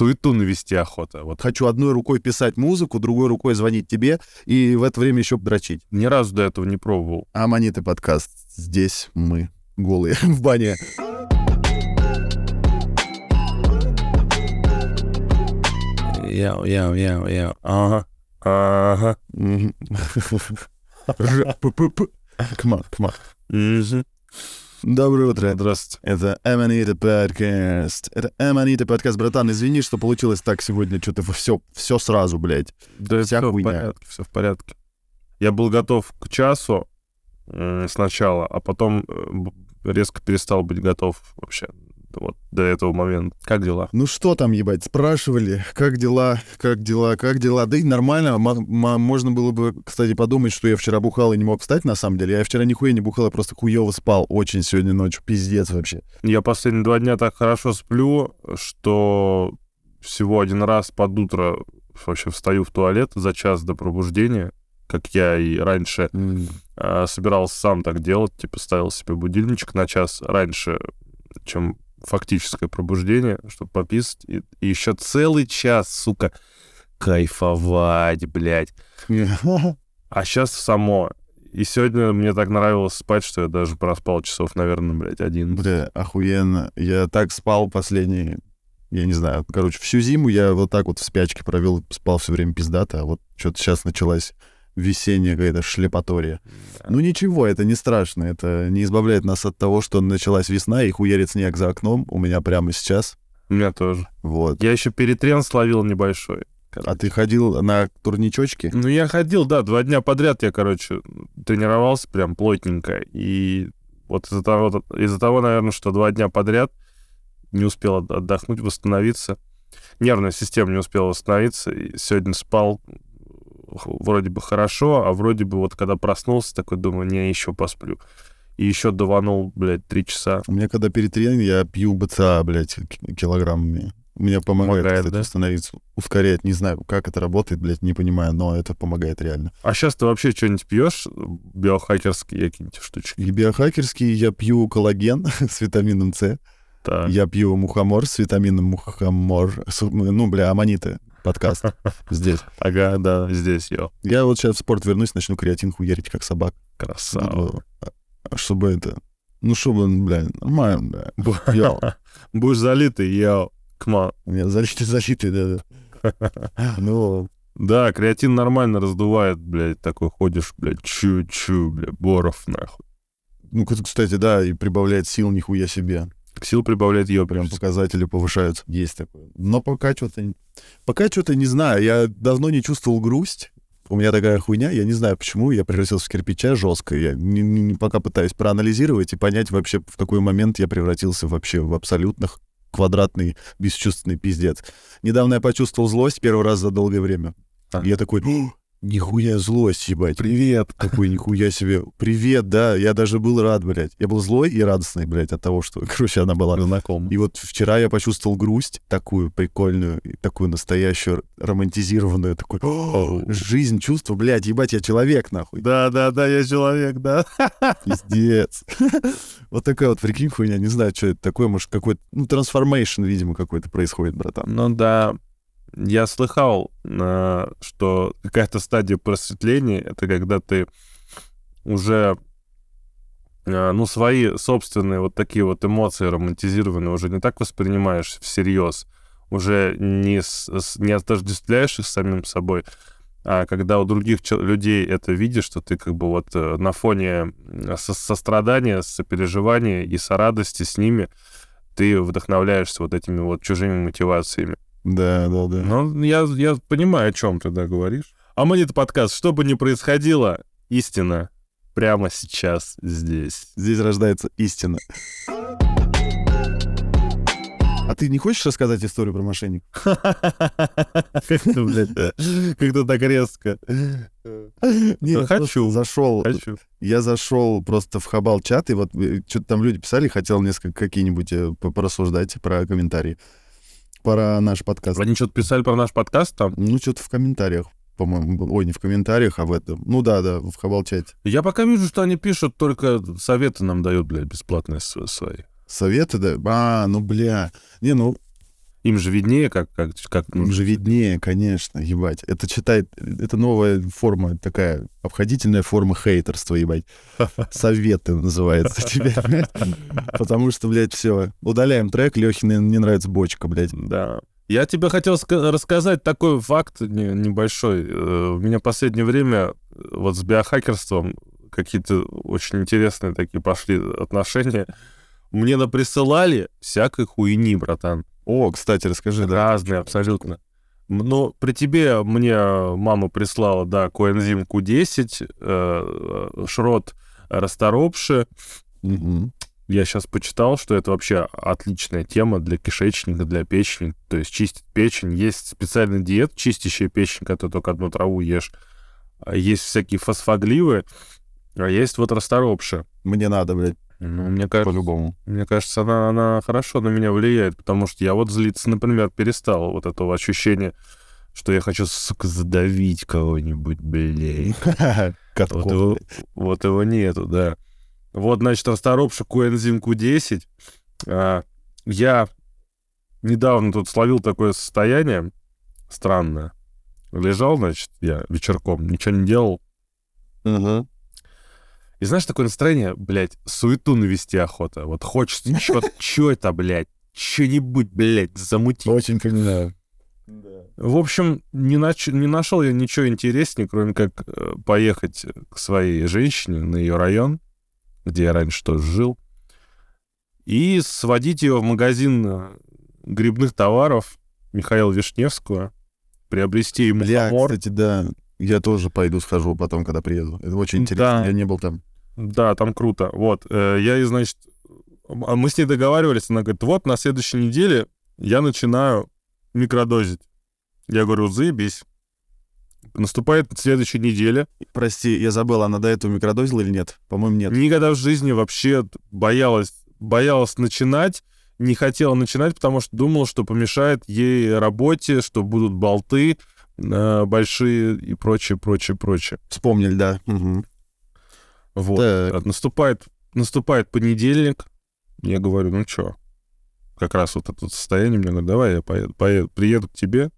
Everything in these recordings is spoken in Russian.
суету навести охота. Вот Хочу одной рукой писать музыку, другой рукой звонить тебе и в это время еще дрочить. ни разу до этого не пробовал. Аманиты подкаст. Здесь мы голые в бане. Яу, яу, яу, яу. Ага. Ага. Мгм. Ж- Доброе утро. Здравствуйте. Это Аманиты подкаст. Это Аманиты подкаст. Братан, извини, что получилось так сегодня. Что-то все, все сразу, блядь. Да Вся все в хуйня. порядке, все в порядке. Я был готов к часу м, сначала, а потом э, резко перестал быть готов вообще вот до этого момента. Как дела? Ну что там, ебать, спрашивали, как дела, как дела, как дела. Да и нормально, можно было бы, кстати, подумать, что я вчера бухал и не мог встать, на самом деле. Я вчера нихуя не бухал, я просто хуево спал очень сегодня ночью, пиздец вообще. Я последние два дня так хорошо сплю, что всего один раз под утро вообще встаю в туалет за час до пробуждения, как я и раньше а, собирался сам так делать, типа ставил себе будильничек на час раньше, чем фактическое пробуждение, чтобы пописать. И, и еще целый час, сука, кайфовать, блядь. А сейчас само. И сегодня мне так нравилось спать, что я даже проспал часов, наверное, блядь, один. Бля, охуенно. Я так спал последние, я не знаю, короче, всю зиму я вот так вот в спячке провел, спал все время пиздато, а вот что-то сейчас началась весенняя какая-то шлепатория. Ну ничего, это не страшно, это не избавляет нас от того, что началась весна и хуярит снег за окном у меня прямо сейчас. У меня тоже. Вот. Я еще перетрен словил небольшой. А ты ходил на турничочки? Ну, я ходил, да, два дня подряд я, короче, тренировался прям плотненько. И вот из-за того, из-за того, наверное, что два дня подряд не успел от- отдохнуть, восстановиться. Нервная система не успела восстановиться. И сегодня спал вроде бы хорошо, а вроде бы вот когда проснулся, такой думаю, не, еще посплю. И еще даванул, блядь, три часа. У меня когда перед тренингом я пью БЦА, блядь, килограммами. Мне помогает, Помогает, кстати, да? восстановиться. Ускоряет, не знаю, как это работает, блядь, не понимаю, но это помогает реально. А сейчас ты вообще что-нибудь пьешь? Биохакерские какие-нибудь штучки? И биохакерский я пью коллаген с витамином С. Так. Я пью мухомор с витамином мухомор. Ну, бля, аманиты. Подкаст здесь. Ага, да, здесь я. Я вот сейчас в спорт вернусь, начну креатин хуярить, как собак. Красава. Чтобы это... Ну, чтобы, бля, нормально, бля. Будешь залитый, я... Кма. У меня защиты, защиты, да, да. Ну, Да, креатин нормально раздувает, блядь, такой ходишь, блядь, чу-чу, блядь, боров, нахуй. ну, кстати, да, и прибавляет сил нихуя себе. Сил прибавляет ее Прям показатели повышаются. Есть такое. Но пока что-то... Пока что-то не знаю. Я давно не чувствовал грусть. У меня такая хуйня, я не знаю, почему я превратился в кирпича жестко. Я не- не- пока пытаюсь проанализировать и понять вообще, в какой момент я превратился вообще в абсолютных квадратный, бесчувственный пиздец. Недавно я почувствовал злость первый раз за долгое время. А. Я такой, «О, нихуя злость, ебать. Привет. Такой, нихуя себе. Привет, да, я даже был рад, блядь. Я был злой и радостный, блядь, от того, что, короче, она была. Знаком. И вот вчера я почувствовал грусть, такую прикольную, такую настоящую, романтизированную, такой, «О, жизнь, чувство, блядь, ебать, я человек, нахуй. Да, да, да, я человек, да. Пиздец. Вот такая вот, прикинь, хуйня, не знаю, что это такое, может, какой-то, ну, трансформейшн, видимо, какой-то происходит, братан. Ну да, я слыхал, э, что какая-то стадия просветления, это когда ты уже, э, ну, свои собственные вот такие вот эмоции романтизированные уже не так воспринимаешь всерьез, уже не, с- не отождествляешь их с самим собой, а когда у других людей это видишь, что ты как бы вот э, на фоне со- сострадания, сопереживания и сорадости с ними, ты вдохновляешься вот этими вот чужими мотивациями. Да, да, да. Ну, я, я понимаю, о чем ты да говоришь. А мы это подкаст. Что бы ни происходило, истина прямо сейчас здесь. Здесь рождается истина. А ты не хочешь рассказать историю про мошенников? Как ты, блядь, как-то так резко. Нет, Хочу. Зашел. Хочу. Я зашел просто в Хабал-чат, и вот что-то там люди писали, хотел несколько какие-нибудь э, по- порассуждать про комментарии. Про наш подкаст. Они что-то писали про наш подкаст там? Ну, что-то в комментариях, по-моему. Ой, не в комментариях, а в этом. Ну да, да, в Хабал-чате. Я пока вижу, что они пишут, только советы нам дают, блядь, бесплатные свои. Советы, да? А, ну, бля. Не, ну, Им же виднее, как, как, как Им же виднее, конечно, ебать. Это читает, это новая форма такая, обходительная форма хейтерства, ебать. Советы называется тебе, блядь. Потому что, блядь, все. Удаляем трек, Лехе не нравится бочка, блядь. Да. Я тебе хотел рассказать такой факт небольшой. Э, у меня в последнее время э, вот с биохакерством какие-то очень интересные такие пошли отношения. Мне наприсылали всякой хуйни, братан. О, кстати, расскажи, да. Разные абсолютно. Но при тебе мне мама прислала, да, коэнзим Q10, э, шрот расторопши. Угу. Я сейчас почитал, что это вообще отличная тема для кишечника, для печени. То есть чистит печень. Есть специальный диет, чистящая печень, когда ты только одну траву ешь. А есть всякие фосфогливы, а есть вот расторопши. Мне надо, блядь. Ну, мне кажется, по-любому. Мне кажется, она, она хорошо на меня влияет, потому что я вот злиться, например, перестал вот этого ощущения, что я хочу, сука, задавить кого-нибудь, блядь. Вот его, вот его нету, да. Вот, значит, расторопша коэнзим Q10. А, я недавно тут словил такое состояние странное. Лежал, значит, я вечерком, ничего не делал. Угу. И знаешь, такое настроение, блядь, суету навести охота. Вот хочется, что что это, блядь, что-нибудь, блядь, замутить. Очень понимаю. В общем, не, нач... не нашел я ничего интереснее, кроме как э, поехать к своей женщине на ее район, где я раньше тоже жил, и сводить ее в магазин э, грибных товаров Михаила Вишневского, приобрести ему Бля, хамор. кстати, да, я тоже пойду схожу потом, когда приеду. Это очень интересно, Да. я не был там. Да, там круто. Вот, э, я и, значит, а мы с ней договаривались, она говорит, вот на следующей неделе я начинаю микродозить. Я говорю, заебись. Наступает следующая неделя. Прости, я забыл, она до этого микродозила или нет? По-моему, нет. Никогда в жизни вообще боялась, боялась начинать, не хотела начинать, потому что думала, что помешает ей работе, что будут болты э, большие и прочее, прочее, прочее. Вспомнили, да. Мгм. Вот. Так. А Наступает, наступает понедельник. Я говорю, ну что, как раз вот это состояние, мне говорят, давай я поеду, поеду, приеду к тебе,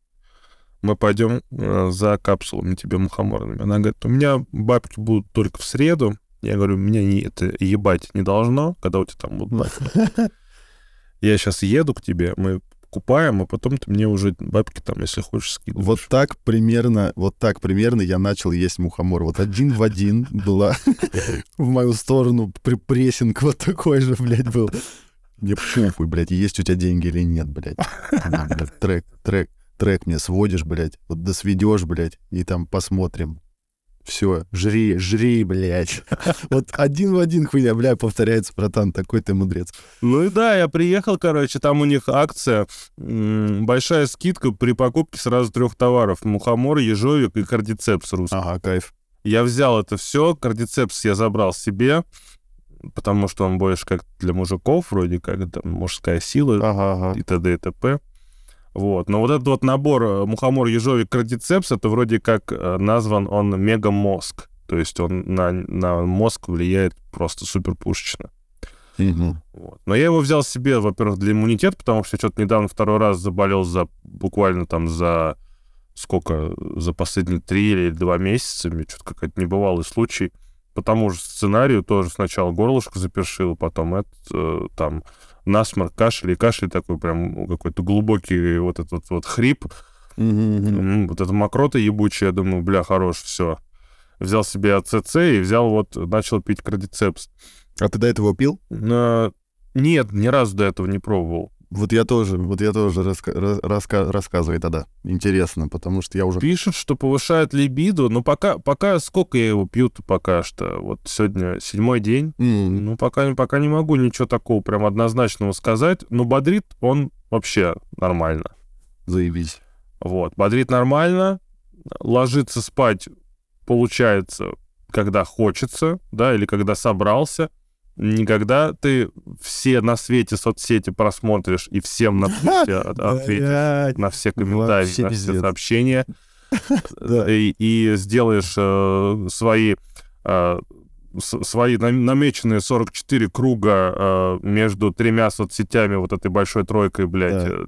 мы пойдем э, за капсулами тебе мухоморными. Она говорит, у меня бабки будут только в среду. Я говорю, меня не, это ебать не должно, когда у тебя там будут бабки. Я сейчас еду к тебе, мы купаем, а потом ты мне уже бабки там, если хочешь, скидываешь. Вот так примерно, вот так примерно я начал есть мухомор. Вот один в один была в мою сторону прессинг вот такой же, блядь, был. Мне похуй, блядь, есть у тебя деньги или нет, блядь, Трек, трек, трек мне сводишь, блядь, вот досведешь, блядь, и там посмотрим. Все, жри, жри, блядь. Вот один в один хуйня, бля, повторяется, братан, такой ты мудрец. Ну и да, я приехал, короче, там у них акция, большая скидка при покупке сразу трех товаров. Мухомор, ежовик и кардицепс русский. Ага, кайф. Я взял это все, кардицепс я забрал себе, потому что он больше как для мужиков, вроде как там мужская сила Ага, ага. и т.д. и т.п. Вот. Но вот этот вот набор э, мухомор, ежовик, кардицепс, это вроде как э, назван он мегамозг. То есть он на, на мозг влияет просто супер пушечно. Вот. Но я его взял себе, во-первых, для иммунитета, потому что я что-то недавно второй раз заболел за буквально там за сколько, за последние три или два месяца, мне что-то какой-то небывалый случай. По тому же сценарию тоже сначала горлышко запершило, потом это, э, там насморк, кашель, и кашель такой прям какой-то глубокий вот этот вот хрип. М, вот эта мокрота ебучая, я думаю, бля, хорош, все. Взял себе АЦЦ и взял вот, начал пить кардицепс. А ты до этого пил? Но нет, ни разу до этого не пробовал. Вот я тоже, вот я тоже раска- ра- раска- рассказывай тогда. Интересно, потому что я уже... Пишут, что повышает либидо, но пока, пока сколько я его пью-то пока что? Вот сегодня седьмой день. М, Ну, пока, пока не могу ничего такого прям однозначного сказать. Но бодрит он вообще нормально. Заебись. Вот, бодрит нормально, ложиться спать получается, когда хочется, да, или когда собрался. Никогда ты все на свете соцсети просмотришь и всем на ответишь на все комментарии, на все сообщения Да. и, сделаешь э, свои э, свои нам- намеченные 44 круга э, между тремя соцсетями, вот этой большой тройкой, блядь, э,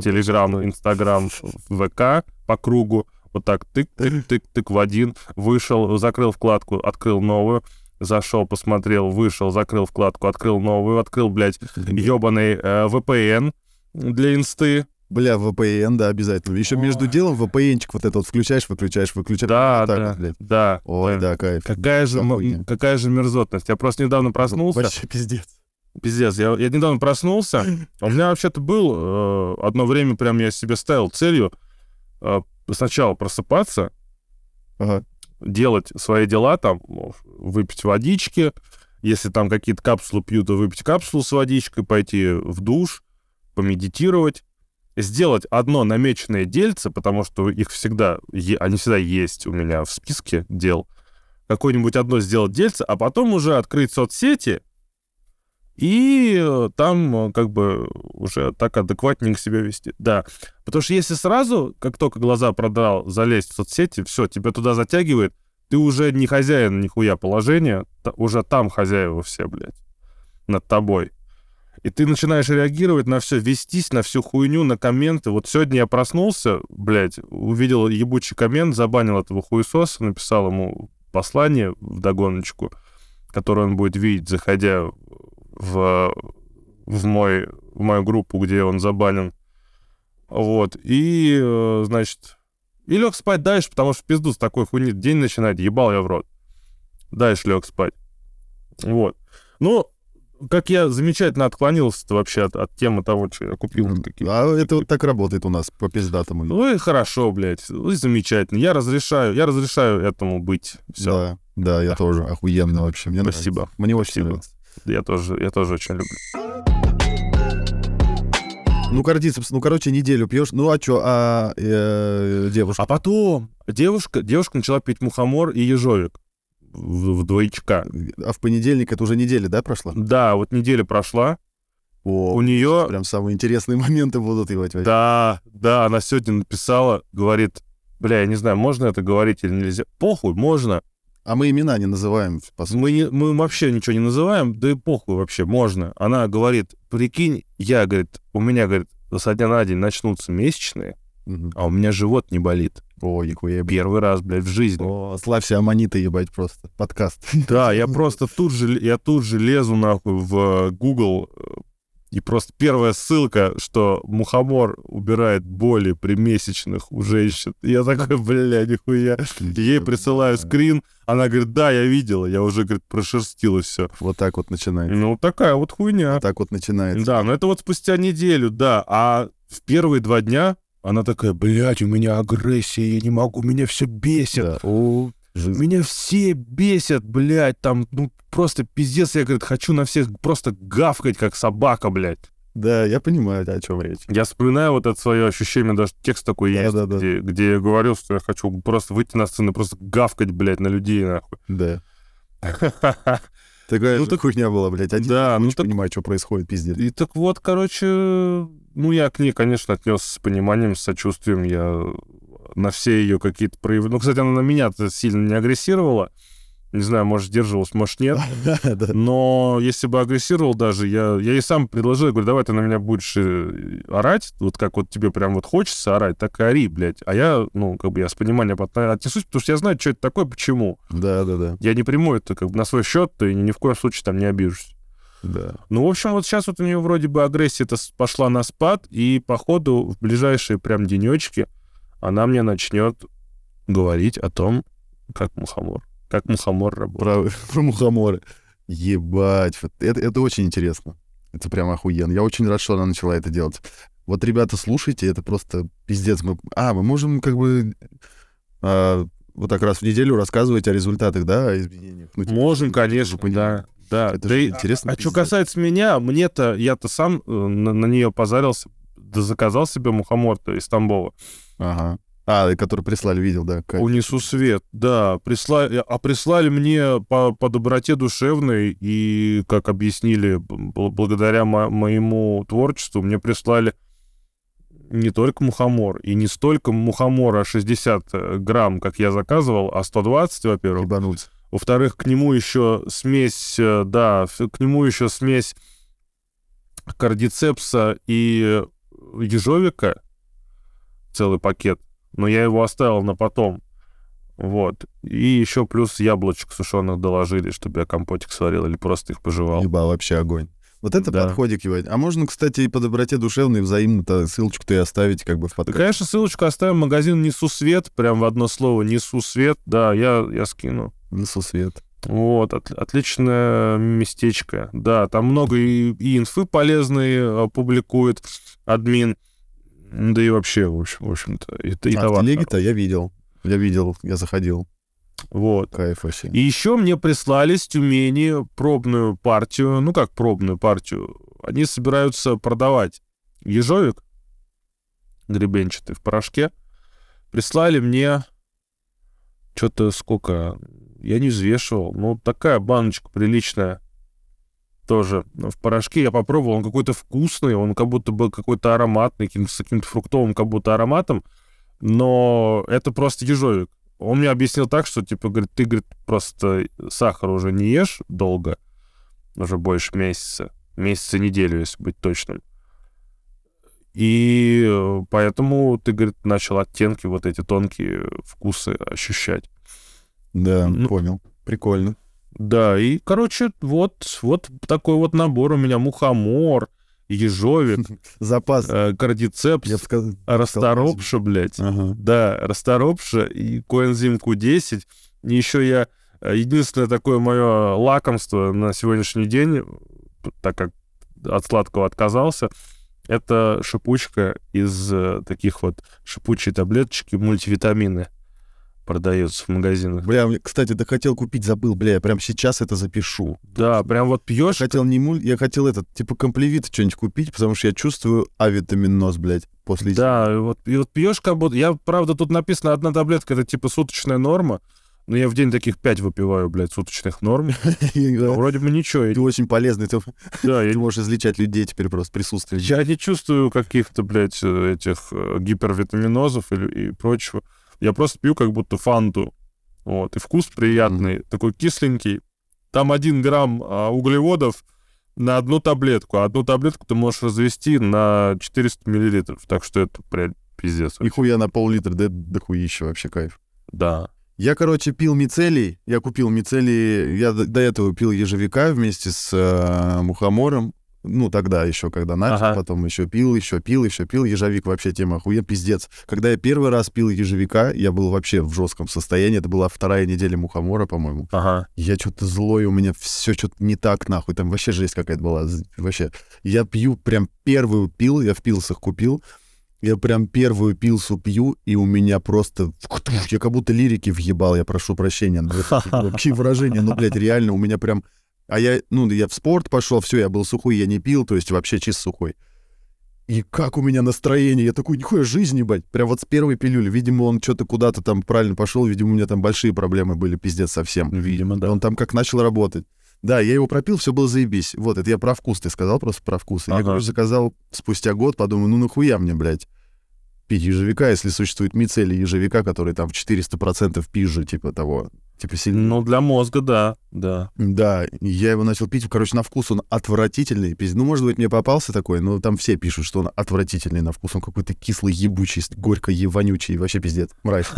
Телеграм. Инстаграм, ВК по кругу, вот так тык-тык-тык-тык в один, вышел, закрыл вкладку, открыл новую, зашел, посмотрел, вышел, закрыл вкладку, открыл новую, открыл, блядь, ебаный э, VPN для инсты. Бля, VPN, да, обязательно. Еще между делом VPN-чик вот это вот включаешь, выключаешь, выключаешь. Да, Вот да, вот, блядь. да. Ой, да. да, кайф. Какая же, м- какая же мерзотность. Я просто недавно проснулся. Вообще пиздец. Пиздец, я, я недавно проснулся. У меня вообще-то был э, одно время, прям я себе ставил целью э, сначала просыпаться, Ага. Делать свои дела, там, ну, выпить водички, если там какие-то капсулы пью, то выпить капсулу с водичкой, пойти в душ, помедитировать, сделать одно намеченное дельце, потому что их всегда, они всегда есть у меня в списке дел, какое-нибудь одно сделать дельце, а потом уже открыть соцсети и э, там э, как бы уже так адекватненько себя вести. Да, потому что если сразу, как только глаза продрал, залезть в соцсети, все, тебя туда затягивает, ты уже не хозяин нихуя положения, уже там хозяева все, блядь, над тобой. И ты начинаешь реагировать на все, вестись на всю хуйню, на комменты. Вот сегодня я проснулся, блядь, увидел ебучий коммент, забанил этого хуесоса, написал ему послание в догоночку, которое он будет видеть, заходя в, в, мой, в мою группу, где он забанен. Вот. И, э, значит, и лег спать дальше, потому что в пизду с такой хуйни день начинает, ебал я в рот. Дальше лег спать. Вот. Ну, как я замечательно отклонился вообще от, от темы того, что я купил. какие- А это вот так работает у нас по пиздатому. Ну и хорошо, блядь. Ну и замечательно. Я разрешаю, я разрешаю этому быть. Все. Да, да, я Да. тоже. Охуенно вообще. Мне Спасибо. нравится. Мне очень Спасибо. нравится. Я тоже, я тоже очень люблю. Ну, кардицепс, ну, короче, неделю пьешь. Ну, а что, а э, девушка? А потом девушка, девушка начала пить мухомор и ежовик в, в двоечка. А в понедельник это уже неделя, да, прошла? Да, вот неделя прошла. О, У нее, прям самые интересные моменты будут, ебать. вообще. да, да, она сегодня написала, говорит, бля, я не знаю, можно это говорить или нельзя. Похуй, можно. А мы имена не называем. Мы, не- мы вообще ничего не называем, да и похуй вообще, можно. Она говорит, прикинь, я, говорит, у меня, говорит, со дня на день начнутся месячные, а у меня живот не болит. О, нихуя. Первый раз, блядь, в жизни. О, славься аммониты, ебать, просто. Подкаст. Да, я просто тут же, я тут же лезу нахуй в Google, э, и просто первая ссылка, что мухомор убирает боли при месячных у женщин. Я такой, бля, нихуя. Ей присылаю скрин, она говорит, да, я видела, я уже, говорит, прошерстила все. Вот так вот начинается. Ну, такая вот хуйня. Вот так вот начинается. Да, но это вот спустя неделю, да. А в первые два дня она такая, блядь, у меня агрессия, я не могу, меня все бесит. Да. Меня все бесят, блядь, там, ну, просто пиздец, я, говорит, хочу на всех просто гавкать, как собака, блядь. Да, я понимаю, о чем речь. Я вспоминаю вот это свое ощущение, даже текст такой есть, Да-да-да. где, где я говорил, что я хочу просто выйти на сцену просто гавкать, блядь, на людей, нахуй. Да. Такая Ну, так- хуйня была, блядь. Один Да, ну не так, понимаю, что происходит, пиздец. и так вот, короче, ну, я к ней, конечно, отнесся с пониманием, с сочувствием, я на все ее какие-то проявления... Ну, кстати, она на меня-то сильно не агрессировала, не знаю, может, сдерживалась, может, нет. Но если бы агрессировал даже, я, я ей сам предложил, я говорю, давай ты на меня будешь э, орать, вот как вот тебе прям вот хочется орать, так и ори, блядь. А я, ну, как бы я с пониманием от- отнесусь, потому что я знаю, что это такое, почему. Да, да, да. Я не приму это как бы на свой счет, и ни в коем случае там не обижусь. Да. Ну, в общем, вот сейчас вот у нее вроде бы агрессия-то пошла на спад, и походу в ближайшие прям денечки она мне начнет говорить о том, как мухомор. Как мухомор работает. Про, про мухоморы. Ебать, это, это очень интересно. Это прям охуенно. Я очень рад, что она начала это делать. Вот, ребята, слушайте, это просто пиздец. Мы, а, мы можем как бы а, вот так раз в неделю рассказывать о результатах, да, о изменениях. Ну, типа, Можем, чтобы конечно, да. Да, Это да и- интересно, А, что пиздец. касается меня, мне-то, я-то сам э, на, на нее позарился, да заказал себе мухомор-то из Тамбова. Ага. А, который прислали, видел, да. кайф. Унесу свет, да. Прислали, а прислали мне по, по доброте душевной, и, как объяснили, благодаря мо- моему творчеству, мне прислали не только мухомор, и не столько мухомора 60 грамм, как я заказывал, а 120, во-первых. Ебануться. Во-вторых, к нему еще смесь, э, да, к нему еще смесь кардицепса и ежовика, целый пакет. Но я его оставил на потом. Вот. И еще плюс яблочек сушеных доложили, чтобы я компотик сварил или просто их пожевал. Еба, вообще огонь. Вот это Да. подходик, ебать. А можно, кстати, и по доброте душевной взаимно-то ссылочку-то и оставить как бы в Да, подкасте. конечно, ссылочку оставим. Магазин «Несу свет», прям в одно слово «Несу свет». Да, я, я скину. Несу свет. Вот, от- отличное местечко. Да, там много и, и инфы полезные э, публикует админ. Да и вообще, в общем, в общем-то, и, и а товар. в телеге-то я видел. Я видел, я заходил. Вот. Кайф вообще. И еще мне прислали с Тюмени пробную партию. Ну, как пробную партию? Они собираются продавать ежовик гребенчатый в порошке. Прислали мне что-то сколько... Я не взвешивал. Ну, такая баночка приличная. Тоже ну, в порошке. Я попробовал, он какой-то вкусный, он как будто бы какой-то ароматный, с каким-то фруктовым как будто ароматом. Но это просто ежовик. Он мне объяснил так, что, типа, говорит, ты, говорит, просто сахар уже не ешь долго, уже больше месяца, месяца неделю, если быть точным. И э, поэтому ты, говорит, начал оттенки, вот эти тонкие вкусы ощущать. Да, Ну. понял. Прикольно. Да, и, короче, вот, вот такой вот набор у меня. Мухомор, ежовик, Запас. э, кардицепс, Я сказал. расторопша, блядь. Ага. Да, расторопша и коэнзим Q10. И еще я... э, Единственное такое мое лакомство на сегодняшний день, так как от сладкого отказался, это шипучка из э, таких вот шипучие таблеточки, мультивитамины продаются в магазинах. Бля, кстати, да хотел купить, забыл, бля, я прям сейчас это запишу. Да, прям вот пьешь, Хотел не муль, я хотел этот, типа комплевит что-нибудь купить, потому что я чувствую авитаминоз, блядь, после... да, и вот, и вот пьешь как будто... Я, правда, тут написано одна таблетка, это типа суточная норма, но я в день таких пять выпиваю, блядь, суточных норм. Вроде бы ничего. Ты очень полезный, ты, Да, ты можешь излечать людей теперь просто присутствием. Я не чувствую каких-то, блядь, э, этих э, гипервитаминозов и прочего. Я просто пью как будто фанту. Вот. И вкус приятный, такой кисленький. Там один грамм а, углеводов на одну таблетку. А одну таблетку ты можешь развести на 400 миллилитров. Так что это прям пиздец. Нихуя на пол-литра, да, да хуище вообще кайф. Да. Я, короче, пил мицелий. Я купил мицелий. Я до, до этого пил ежевика вместе с э, мухомором. Ну, тогда еще, когда начал, Ага. потом еще пил, еще пил, еще пил. Ежевик вообще тема охуе, пиздец. Когда я первый раз пил ежевика, я был вообще в жестком состоянии. Это была вторая неделя мухомора, по-моему. Ага. Я что-то злой, у меня все что-то не так, нахуй. Там вообще жесть какая-то была. Вообще. Я пью, прям первую пил, я в пилсах купил. Я прям первую пилсу пью, и у меня просто... Я как будто лирики въебал, я прошу прощения. Какие выражения, ну, блядь, реально, у меня прям... А я, ну, я в спорт пошел, все, я был сухой, я не пил, то есть вообще чисто сухой. И как у меня настроение, я такой, нихуя жизнь, ебать. Прям вот с первой пилюли. Видимо, он что-то куда-то там правильно пошел, видимо, у меня там большие проблемы были, пиздец, совсем. Видимо, да. Он там как начал работать. Да, я его пропил, все было заебись. Вот, это я про вкус, ты сказал просто про вкус. Я, Ага. короче, заказал спустя год, подумаю, ну нахуя мне, блядь, пить ежевика, если существует мицелий ежевика, который там в 400% пизже, типа того, типа сильно. Ну, для мозга, да, да. Да, я его начал пить, короче, на вкус он отвратительный. Ну, может быть, мне попался такой, но там все пишут, что он отвратительный на вкус. Он какой-то кислый, ебучий, горько вонючий, вообще пиздец, мразь.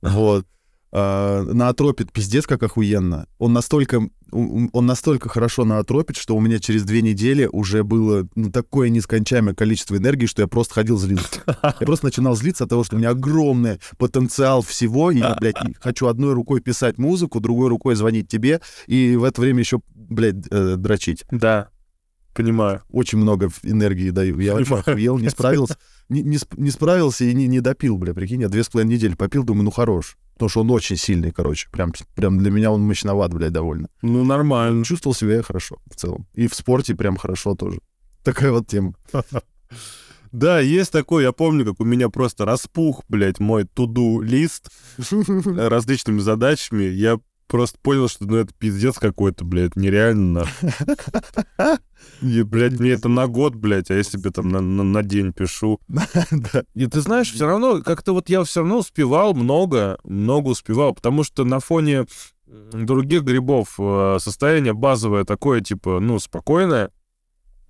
Вот. А, наотропит пиздец как охуенно. Он настолько, он настолько хорошо наотропит, что у меня через две недели уже было ну, такое нескончаемое количество энергии, что я просто ходил злиться. Я просто начинал злиться от того, что у меня огромный потенциал всего, и я, блядь, хочу одной рукой писать музыку, другой рукой звонить тебе, и в это время еще, блядь, э, дрочить. Да, понимаю. Очень много энергии даю. Я вообще охуел, не справился. Не, не не справился и не, не допил, бля, прикинь, я две с половиной недели попил, думаю, ну хорош. Потому что он очень сильный, короче. Прям, прям для меня он мощноват, блядь, довольно. Ну, нормально. Чувствовал себя я хорошо в целом. И в спорте прям хорошо тоже. Такая вот тема. Да, есть такой, я помню, как у меня просто распух, блядь, мой туду-лист различными задачами. Я просто понял, что ну это пиздец какой-то, блядь, нереально. И, блядь, мне это на год, блядь, а я себе там на, на- на день пишу. И ты знаешь, все равно, как-то вот я все равно успевал много, много успевал, потому что на фоне других грибов э, состояние базовое такое, типа, ну, спокойное.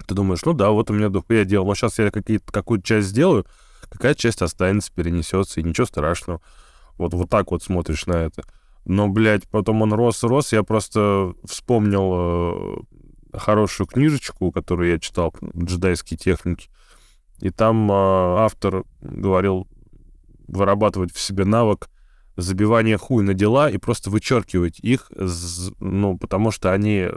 Ты думаешь, ну да, вот у меня дохуя дел, но сейчас я какую-то часть сделаю, какая часть останется, перенесется, и ничего страшного. Вот, вот так вот смотришь на это. Но, блядь, потом он рос и рос, я просто вспомнил э, хорошую книжечку, которую я читал, «Джедайские техники». И там э, автор говорил вырабатывать в себе навык забивания хуй на дела и просто вычеркивать их, ну, потому что они,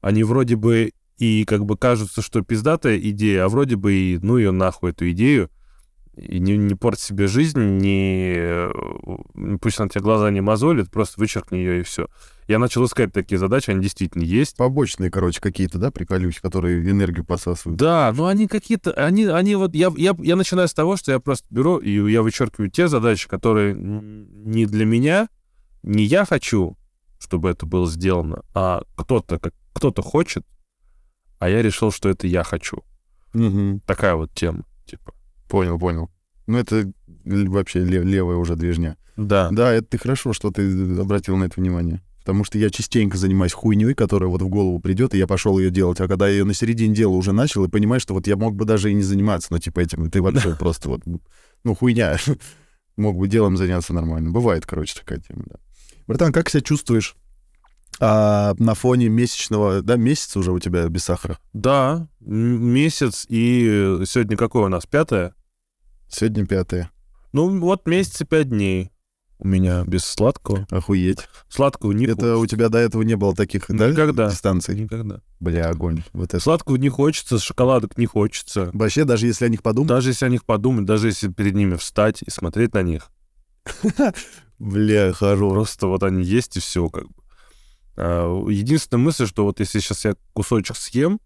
они вроде бы и как бы кажутся, что пиздатая идея, а вроде бы и ну ее нахуй эту идею, и не, не порть себе жизнь, не... Пусть она тебе глаза не мозолит, просто вычеркни ее и все. Я начал искать такие задачи, они действительно есть. Побочные, короче, какие-то, да, приколюсь, которые энергию посасывают. Да, но они какие-то, они, они вот, я, я, я начинаю с того, что я просто беру и я вычеркиваю те задачи, которые не для меня, не я хочу, чтобы это было сделано, а кто-то, как, кто-то хочет, а я решил, что это я хочу. Угу. Такая вот тема, типа. Понял, понял. Ну, это вообще левая уже движня. Да. Да, это ты хорошо, что ты обратил на это внимание. Потому что я частенько занимаюсь хуйней, которая вот в голову придет, и я пошел ее делать. А когда я ее на середине дела уже начал, и понимаешь, что вот я мог бы даже и не заниматься, ну, типа, этим, ты вообще просто вот, ну, хуйня. мог бы делом заняться нормально. Бывает, короче, такая тема, да. Братан, как себя чувствуешь а, на фоне месячного, да, месяц уже у тебя без сахара? Да, месяц, и сегодня какое у нас, пятое? Сегодня пятое. Ну, вот месяц и пять дней у меня без сладкого. Охуеть. Сладкого не Это хочется. у тебя до этого не было таких, Никогда. да, дистанций? Никогда. Бля, огонь. Вот это. Сладкого не хочется, шоколадок не хочется. Вообще, даже если о них подумать? Даже если о них подумать, даже если перед ними встать и смотреть на них. Бля, хорош. Просто вот они есть и все как бы. А, единственная мысль, что вот если сейчас я кусочек съем,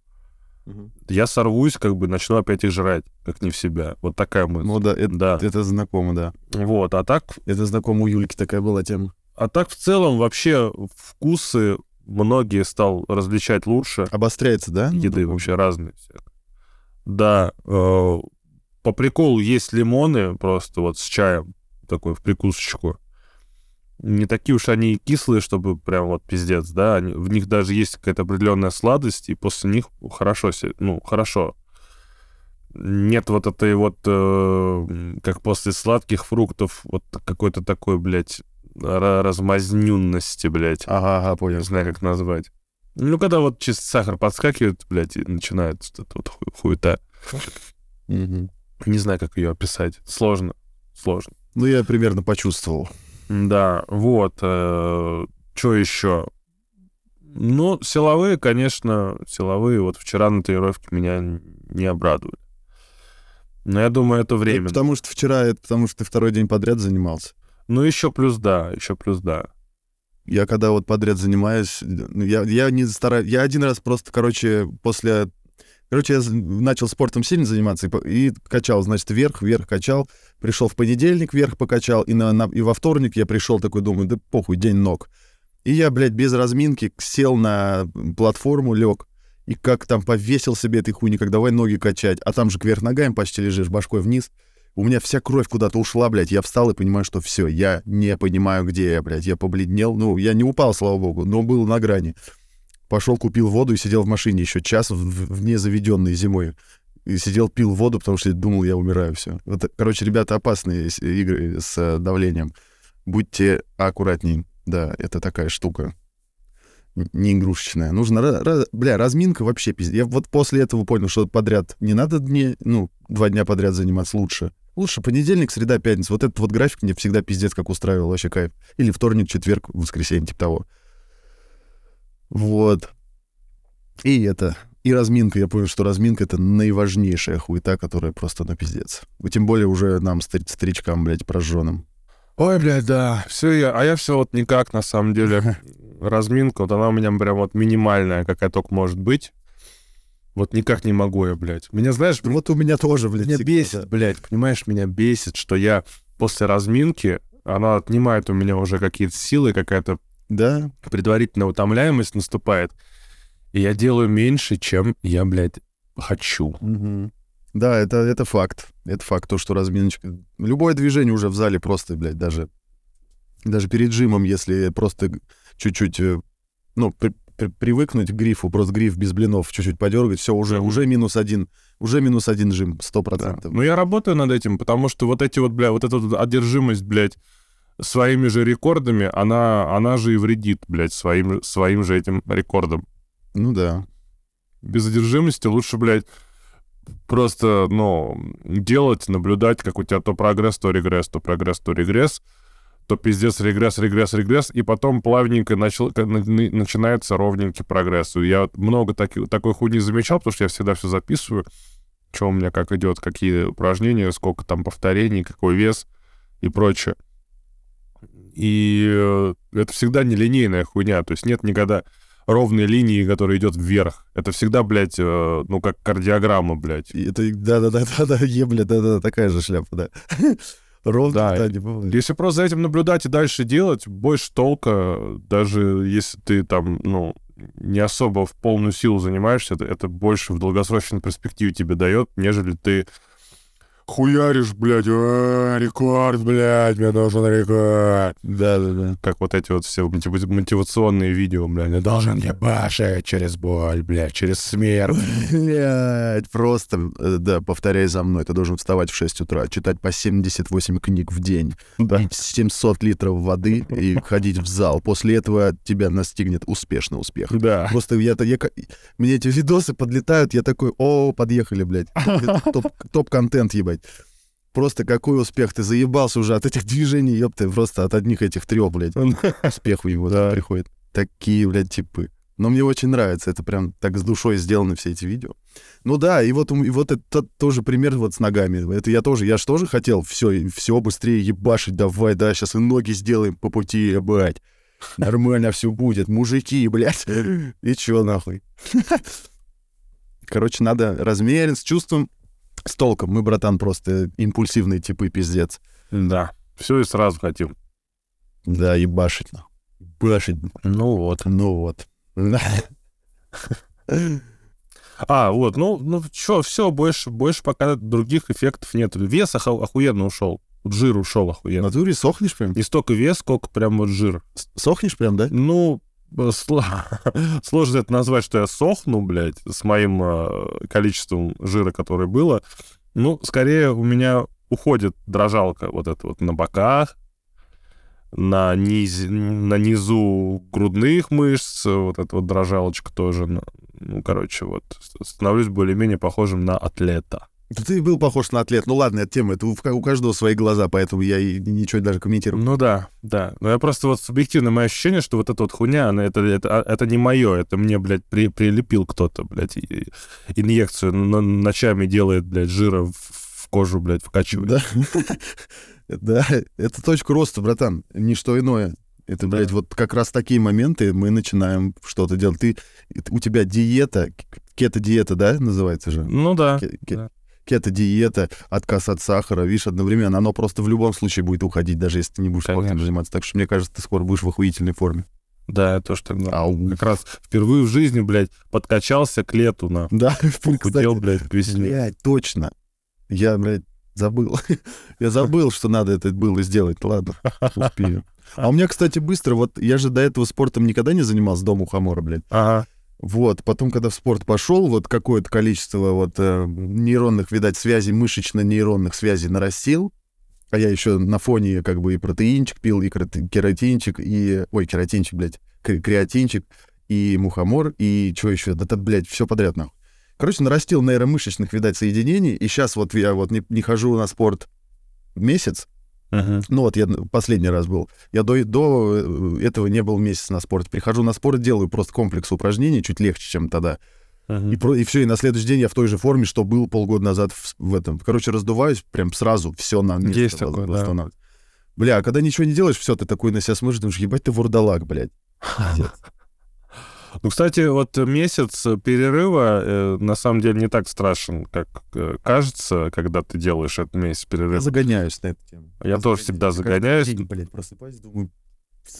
Угу. Я сорвусь, как бы начну опять их жрать, как не в себя. Вот такая мысль. Ну да, это, да. это знакомо, да. Вот, а так... Это знакомо у Юльки такая была тема. А так в целом вообще вкусы многие стал различать лучше. Обостряется, да? Еды ну, вообще разные. Всякие. Да, э, по приколу есть лимоны просто вот с чаем, такой в прикусочку не такие уж они кислые, чтобы прям вот пиздец, да, они, в них даже есть какая-то определенная сладость, и после них хорошо, ну, хорошо. Нет вот этой вот, э, как после сладких фруктов, вот какой-то такой, блядь, размазненности, блядь. Ага, ага, понял. Не знаю, как назвать. Ну, когда вот чисто сахар подскакивает, блядь, и начинает вот ху хуета. Угу. Не знаю, как ее описать. Сложно. Сложно. Ну, я примерно почувствовал. Да, вот. Э, что еще? Ну, силовые, конечно, силовые. Вот вчера на тренировке меня не обрадовали. Но я думаю, это время. потому что вчера, это потому что ты второй день подряд занимался. Ну, еще плюс да, еще плюс да. Я когда вот подряд занимаюсь, ну, я, я не стараюсь... Я один раз просто, короче, после Короче, я начал спортом сильно заниматься и, и качал, значит, вверх, вверх качал. Пришел в понедельник, вверх покачал, и, на, на, и во вторник я пришел такой, думаю, да похуй, день ног. И я, блядь, без разминки сел на платформу, лег, и как там повесил себе этой хуйни, как давай ноги качать, а там же кверх ногами почти лежишь, башкой вниз. У меня вся кровь куда-то ушла, блядь. Я встал и понимаю, что все, я не понимаю, где я, блядь. Я побледнел. Ну, я не упал, слава богу, но был на грани. Пошел, купил воду и сидел в машине еще час в, в незаведенной зимой. И сидел, пил воду, потому что думал, я умираю, все. Вот, короче, ребята, опасные игры с э, давлением. Будьте аккуратнее. Да, это такая штука не игрушечная. Нужно, ra- бля, разминка вообще пиздец. Я вот после этого понял, что подряд не надо дни, ну, два дня подряд заниматься лучше. Лучше понедельник, среда, пятница. Вот этот вот график мне всегда пиздец как устраивал, вообще кайф. Или вторник, четверг, воскресенье, типа того. Вот. И это, и разминка. Я понял, что разминка — это наиважнейшая хуета, которая просто на пиздец. И тем более уже нам, старичкам, блядь, прожженным. Ой, блядь, да. Все я, а я все вот никак, на самом деле. Разминка, вот она у меня прям вот минимальная, какая только может быть. Вот никак не могу я, блядь. Меня, знаешь... Вот у меня тоже, блядь. Меня бесит, да. блядь, понимаешь, меня бесит, что я после разминки, она отнимает у меня уже какие-то силы, какая-то да. Предварительная утомляемость наступает. И я делаю меньше, чем я, блядь, хочу. Угу. Да, это, это факт. Это факт, то, что разминочка... Любое движение уже в зале просто, блядь, даже Даже перед жимом, если просто чуть-чуть, э, ну, при- при- привыкнуть к грифу, просто гриф без блинов чуть-чуть подергать, все, уже, уже минус один, уже минус один жим, сто Да. процентов. Ну, я работаю над этим, потому что вот эти вот, бля, вот эта вот одержимость, блядь, своими же рекордами, она, она же и вредит, блядь, своим, своим же этим рекордом. Ну да. Без одержимости лучше, блядь, просто, ну, делать, наблюдать, как у тебя то прогресс, то регресс, то прогресс, то регресс, то пиздец, регресс, регресс, регресс, и потом плавненько начал, начинается ровненький прогресс. И Я много таки, такой хуйни замечал, потому что я всегда все записываю, что у меня как идет, какие упражнения, сколько там повторений, какой вес и прочее. И э, это всегда нелинейная хуйня, то есть нет никогда ровной линии, которая идет вверх. Это всегда, блядь, э, ну, как кардиограмма, блядь. Это, да-да-да, ебля, да-да, такая же шляпа, да. Ровно, Да, да, не бывает. Если просто за этим наблюдать и дальше делать, больше толка, даже если ты там, ну, не особо в полную силу занимаешься, это, это больше в долгосрочной перспективе тебе дает, нежели ты хуяришь, блядь, «А, рекорд, блядь, мне нужен рекорд. Да-да-да. Как вот эти вот все мотива- мотивационные видео, блядь, я должен ебашить через боль, блядь, через смерть. Блядь, просто, э, да, повторяй за мной. Ты должен вставать в 6 утра, читать по 78 книг в день, Да. пить 700 литров воды и ходить в зал. После этого тебя настигнет успешный успех. Да. Просто я, я, мне эти видосы подлетают, я такой, о, подъехали, блядь. Топ- Топ-контент, ебать. Просто какой успех, ты заебался уже от этих движений, ёпты, просто от одних этих трех, блядь. Успех у него Да. приходит. Такие, блядь, типы. Но мне очень нравится, это прям так с душой сделаны все эти видео. Ну да, и вот, и вот это тоже пример вот с ногами. Это я тоже, я же тоже хотел все, все быстрее ебашить, давай, да, сейчас и ноги сделаем по пути, ебать. Нормально все будет, мужики, блядь. И чё нахуй? Короче, надо размерен, с чувством, с толком. Мы, братан, просто импульсивные типы, пиздец. Да. Все и сразу хотим. Да, ебашить. Ебашить. Ну вот. Ну вот. А, вот, ну, ну что, все, больше, больше пока других эффектов нет. Вес оху- охуенно ушел. Жир ушел В охуенно. натуре сохнешь прям? Не столько вес, сколько прям вот жир. Сохнешь прям, да? Ну, сложно это назвать, что я сохну, блядь, с моим э, количеством жира, которое было. Ну, скорее у меня уходит дрожалка вот эта вот на боках, на, низ, на низу грудных мышц, вот эта вот дрожалочка тоже. на- Ну, короче, вот, становлюсь более-менее похожим на атлета. Да Ты был похож на атлет. Ну ладно, это тема, это у, у каждого свои глаза, поэтому я и ничего даже комментирую. Ну да, да. Но я просто вот субъективно мое ощущение, что вот эта вот хуйня, она, это, это, а, это не мое, это мне, блядь, при, прилепил кто-то, блядь, и- инъекцию ночами делает, блядь, жира в, в кожу, блядь, вкачивает. Да. Да, это точка роста, братан, не что иное. Это, Да. блядь, вот как раз такие моменты мы начинаем что-то делать. Ты, у тебя диета, кето-диета, да, называется же? Ну да. Ке- ке- да. Кето-диета, отказ от сахара, видишь, одновременно, оно просто в любом случае будет уходить, даже если ты не будешь спортом заниматься. Так что, мне кажется, ты скоро будешь в охуительной форме. Да, я тоже так. Ау. Как раз впервые в жизни, блядь, подкачался к лету, на. Да, Худел, кстати, блядь, к весне. блядь, точно. Я, блядь, забыл. Я забыл, что надо это было сделать. Ладно, успею. А у меня, кстати, быстро, вот я же до этого спортом никогда не занимался дома у Хамора, блядь. Ага. Вот, потом, когда в спорт пошел, вот какое-то количество вот э, нейронных, видать, связей, мышечно-нейронных связей нарастил, а я еще на фоне как бы и протеинчик пил, и керат- кератинчик, и... Ой, кератинчик, блядь, кре- креатинчик, и мухомор, и что еще? Да, блядь, все подряд, нахуй. Короче, нарастил нейромышечных, видать, соединений, и сейчас вот я вот не, не хожу на спорт месяц, Ну вот я последний раз был. Я до, до э, этого не был месяц на спорт. Прихожу на спорт, делаю просто комплекс упражнений, чуть легче, чем тогда. Мгм. И, про, и все, и на следующий день я в той же форме, что был полгода назад в, в этом. Короче, раздуваюсь, прям сразу все на место Есть такое, да. Бля, а когда ничего не делаешь, все, ты такой на себя смотришь, думаешь, ебать ты вурдалак, блядь. Ну, кстати, вот месяц перерыва э, на самом деле не так страшен, как э, кажется, когда ты делаешь этот месяц Я перерыва. загоняюсь на эту тему. Я тоже всегда Каждый загоняюсь. день, блядь, просыпаюсь, думаю...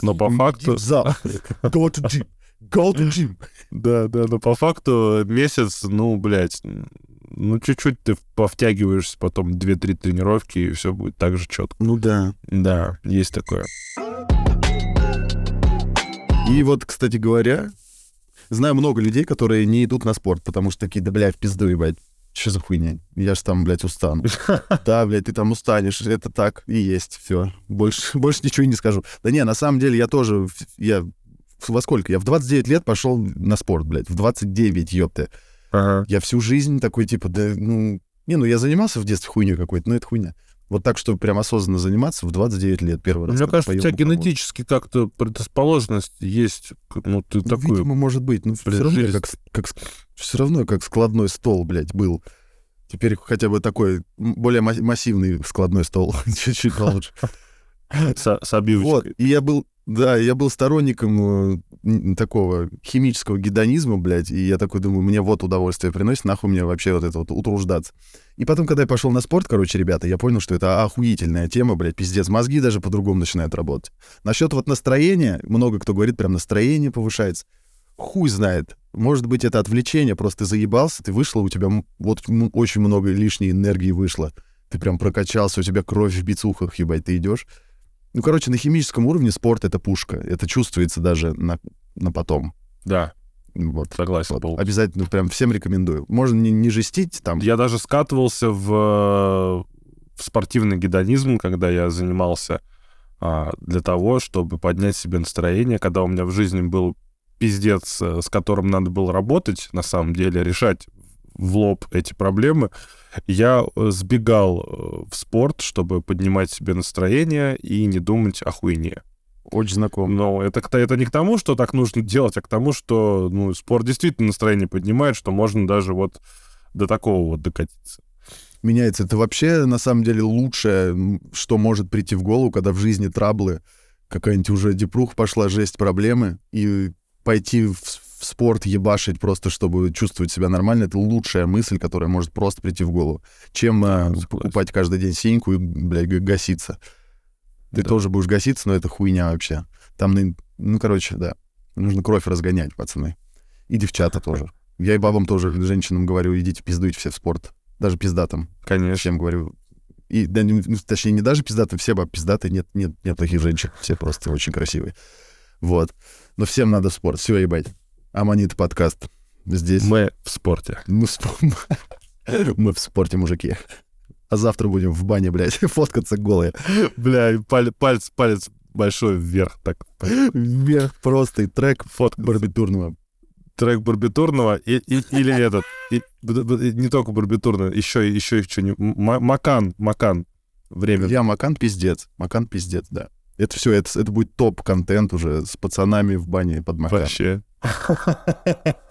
Но по факту-. Go to gym. Go to gym. Да, да, но по факту месяц, ну, блядь, ну, чуть-чуть ты повтягиваешься, потом 2-3 тренировки, и все будет так же четко. Ну да. Да, есть такое. И вот, кстати говоря, знаю много людей, которые не идут на спорт, потому что такие, да, блядь, в пизду, ебать. Что за хуйня? Я же там, блядь, устану. Да, блядь, ты там устанешь. Это так и есть. Все. Больше, больше ничего и не скажу. Да не, на самом деле я тоже... Я во сколько? Я в 29 лет пошел на спорт, блядь. В 29, ёпта. Ага. Я всю жизнь такой, типа, да, ну... Не, ну я занимался в детстве хуйней какой-то, но это хуйня. Вот так, чтобы прям осознанно заниматься в 29 лет первый раз. Мне кажется, у тебя генетически как-то предрасположенность есть. Ну, ты Ну, такой... Видимо, может быть. Но все равно, я как, как, все равно как складной стол, блядь, был. Теперь хотя бы такой более ма- массивный складной стол. Чуть-чуть получше. С, с обивочкой. Вот. И я был, да, я был сторонником э, такого химического гедонизма, блядь, и я такой думаю, мне вот удовольствие приносит, нахуй мне вообще вот это вот утруждаться. И потом, когда я пошел на спорт, короче, ребята, я понял, что это охуительная тема, блядь, пиздец, мозги даже по-другому начинают работать. Насчет вот настроения, много кто говорит, прям настроение повышается. Хуй знает. Может быть, это отвлечение, просто ты заебался, ты вышел, у тебя вот очень много лишней энергии вышло. Ты прям прокачался, у тебя кровь в бицухах, ебать, ты идешь. Ну, короче, на химическом уровне спорт — это пушка. Это чувствуется даже на, на потом. Да, Вот. согласен Вот. был. Обязательно прям всем рекомендую. Можно не, не жестить там. Я даже скатывался в, в спортивный гедонизм, когда я занимался а, для того, чтобы поднять себе настроение, когда у меня в жизни был пиздец, э, с которым надо было работать, на самом деле, решать в лоб эти проблемы, я э, сбегал э, в спорт, чтобы поднимать себе настроение и не думать о хуйне. Очень знаком. Но это, это не к тому, что так нужно делать, а к тому, что ну, спорт действительно настроение поднимает, что можно даже вот до такого вот докатиться. Меняется. Это вообще, на самом деле, лучшее, что может прийти в голову, когда в жизни траблы, какая-нибудь уже депрух пошла, жесть, проблемы, и пойти в, в спорт ебашить просто, чтобы чувствовать себя нормально, это лучшая мысль, которая может просто прийти в голову, чем э, покупать каждый день синьку и, блядь, гаситься. Ты Да. тоже будешь гаситься, но это хуйня вообще. Там, ну, короче, да. Нужно кровь разгонять, пацаны. И девчата тоже. Я и бабам тоже, женщинам говорю, идите пиздуйте все в спорт. Даже пиздатым. Конечно. Всем говорю. И, да, ну, точнее, не даже пиздатым, все бабы пиздатые, нет, нет, нет таких женщин. Все просто очень красивые. Вот. Но всем надо в спорт. Все, ебать. Аманита подкаст. Здесь Мы в спорте. мы в, спо- мы в спорте, мужики. А завтра будем в бане, блядь, фоткаться голые. Бля, паль- палец, палец большой вверх. Так, Вверх просто и трек фотка. барбитурного. Трек барбитурного и, и- или этот. и- не только барбитурного, еще, еще что-нибудь. М- Макан, Макан. Время. Я Макан пиздец. Макан пиздец, да. Это все, это, это будет топ-контент уже с пацанами в бане под Макан. Вообще.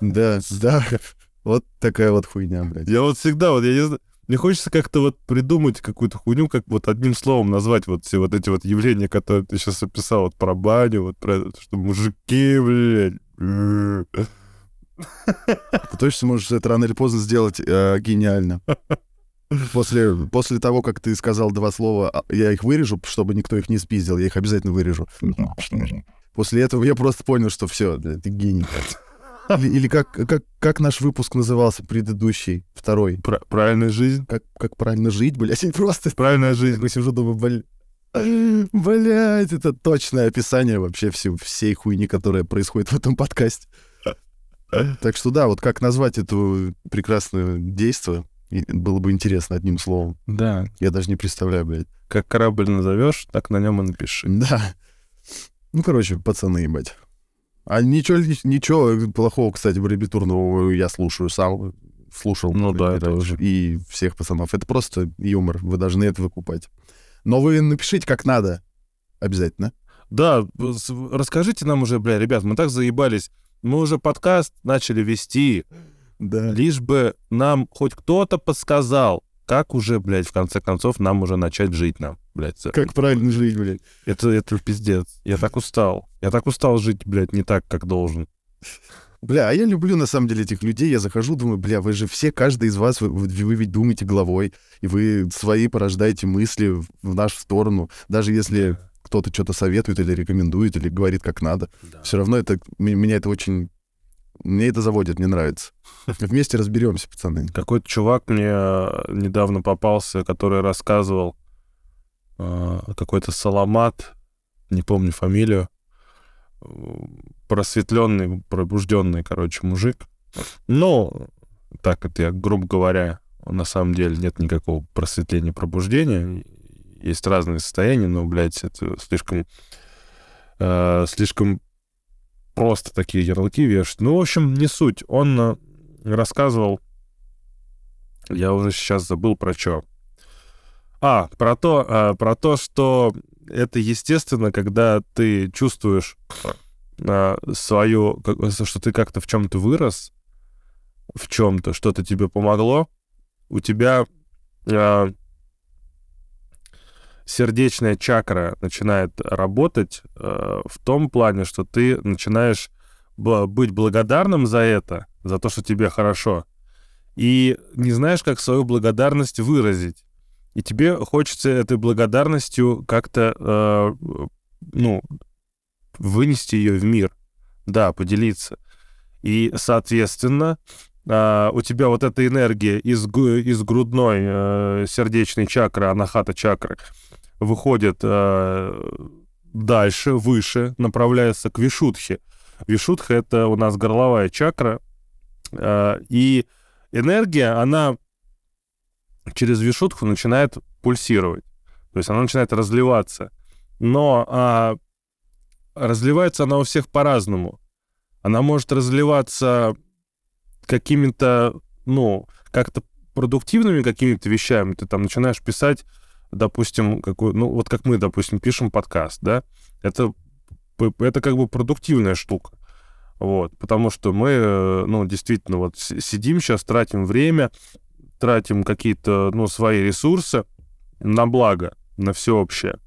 Да, да. Вот такая вот хуйня, блядь. Я вот всегда, вот я не знаю, мне хочется как-то вот придумать какую-то хуйню, как вот одним словом назвать вот все вот эти вот явления, которые ты сейчас описал, вот про баню, вот про это, что мужики, блядь. Ты точно можешь это рано или поздно сделать э, гениально. После, после того, как ты сказал два слова, а, я их вырежу, чтобы никто их не спиздил, я их обязательно вырежу. После этого я просто понял, что все, ты гений. Или, или как, как, как наш выпуск назывался, предыдущий, второй? Пра- правильная жизнь. Как, как правильно жить, блядь, просто Правильная жизнь. такой сижу, думаю, блядь, блядь, это точное описание вообще всей, всей хуйни, которая происходит в этом подкасте. Так что да, вот как назвать это прекрасное действие, было бы интересно одним словом. Да. Я даже не представляю, блядь. Как корабль назовешь, так на нем и напиши. Да. Ну, короче, пацаны, ебать. А ничего, ничего плохого, кстати, барбитурного я слушаю сам. Слушал. Ну да, это уже. И всех пацанов. Это просто юмор. Вы должны это выкупать. Но вы напишите как надо. Обязательно. Да, расскажите нам уже, бля, ребят, мы так заебались. Мы уже подкаст начали вести, Да. лишь бы нам хоть кто-то подсказал, как уже, блядь, в конце концов нам уже начать жить нам, блядь. Как правильно жить, блядь. Это, это пиздец. Я так устал. Я так устал жить, блядь, не так, как должен. Бля, а я люблю на самом деле этих людей. Я захожу, думаю, бля, вы же все, каждый из вас, вы, вы- ведь думаете головой, и вы свои порождаете мысли в нашу сторону. Даже если кто-то что-то советует или рекомендует, или говорит как надо. Все равно это, меня это очень... Мне это заводит, мне нравится. Вместе разберемся, пацаны. Какой-то чувак мне э, недавно попался, который рассказывал э, какой-то Саламат, не помню фамилию, э, просветленный, пробужденный, короче, мужик. Но, так это я, грубо говоря, на самом деле нет никакого просветления, пробуждения. Есть разные состояния, но, блядь, это слишком... Э, слишком просто такие ярлыки вешать. Ну, в общем, не суть. Он э, рассказывал... Я уже сейчас забыл про что. А, про то, э, про то, что это естественно, когда ты чувствуешь э, свою, что ты как-то в чем-то вырос, в чем-то, что-то тебе помогло, у тебя э, сердечная чакра начинает работать э, в том плане, что ты начинаешь быть благодарным за это, за то, что тебе хорошо, и не знаешь, как свою благодарность выразить. И тебе хочется этой благодарностью как-то, э, ну, вынести ее в мир, да, поделиться. И, соответственно, э, у тебя вот эта энергия из, из грудной э, сердечной чакры, анахата чакры, выходит э, дальше, выше, направляется к вишудхе. Вишудха — это у нас горловая чакра, э, и энергия, она через вишудху начинает пульсировать. То есть она начинает разливаться. Но а, разливается она у всех по-разному. Она может разливаться какими-то, ну, как-то продуктивными какими-то вещами. Ты там начинаешь писать, допустим, какой, ну, вот как мы, допустим, пишем подкаст, да, это, это как бы продуктивная штука. Вот, потому что мы, э, ну, действительно, вот сидим сейчас, тратим время, тратим какие-то, ну, свои ресурсы на благо, на всеобщее.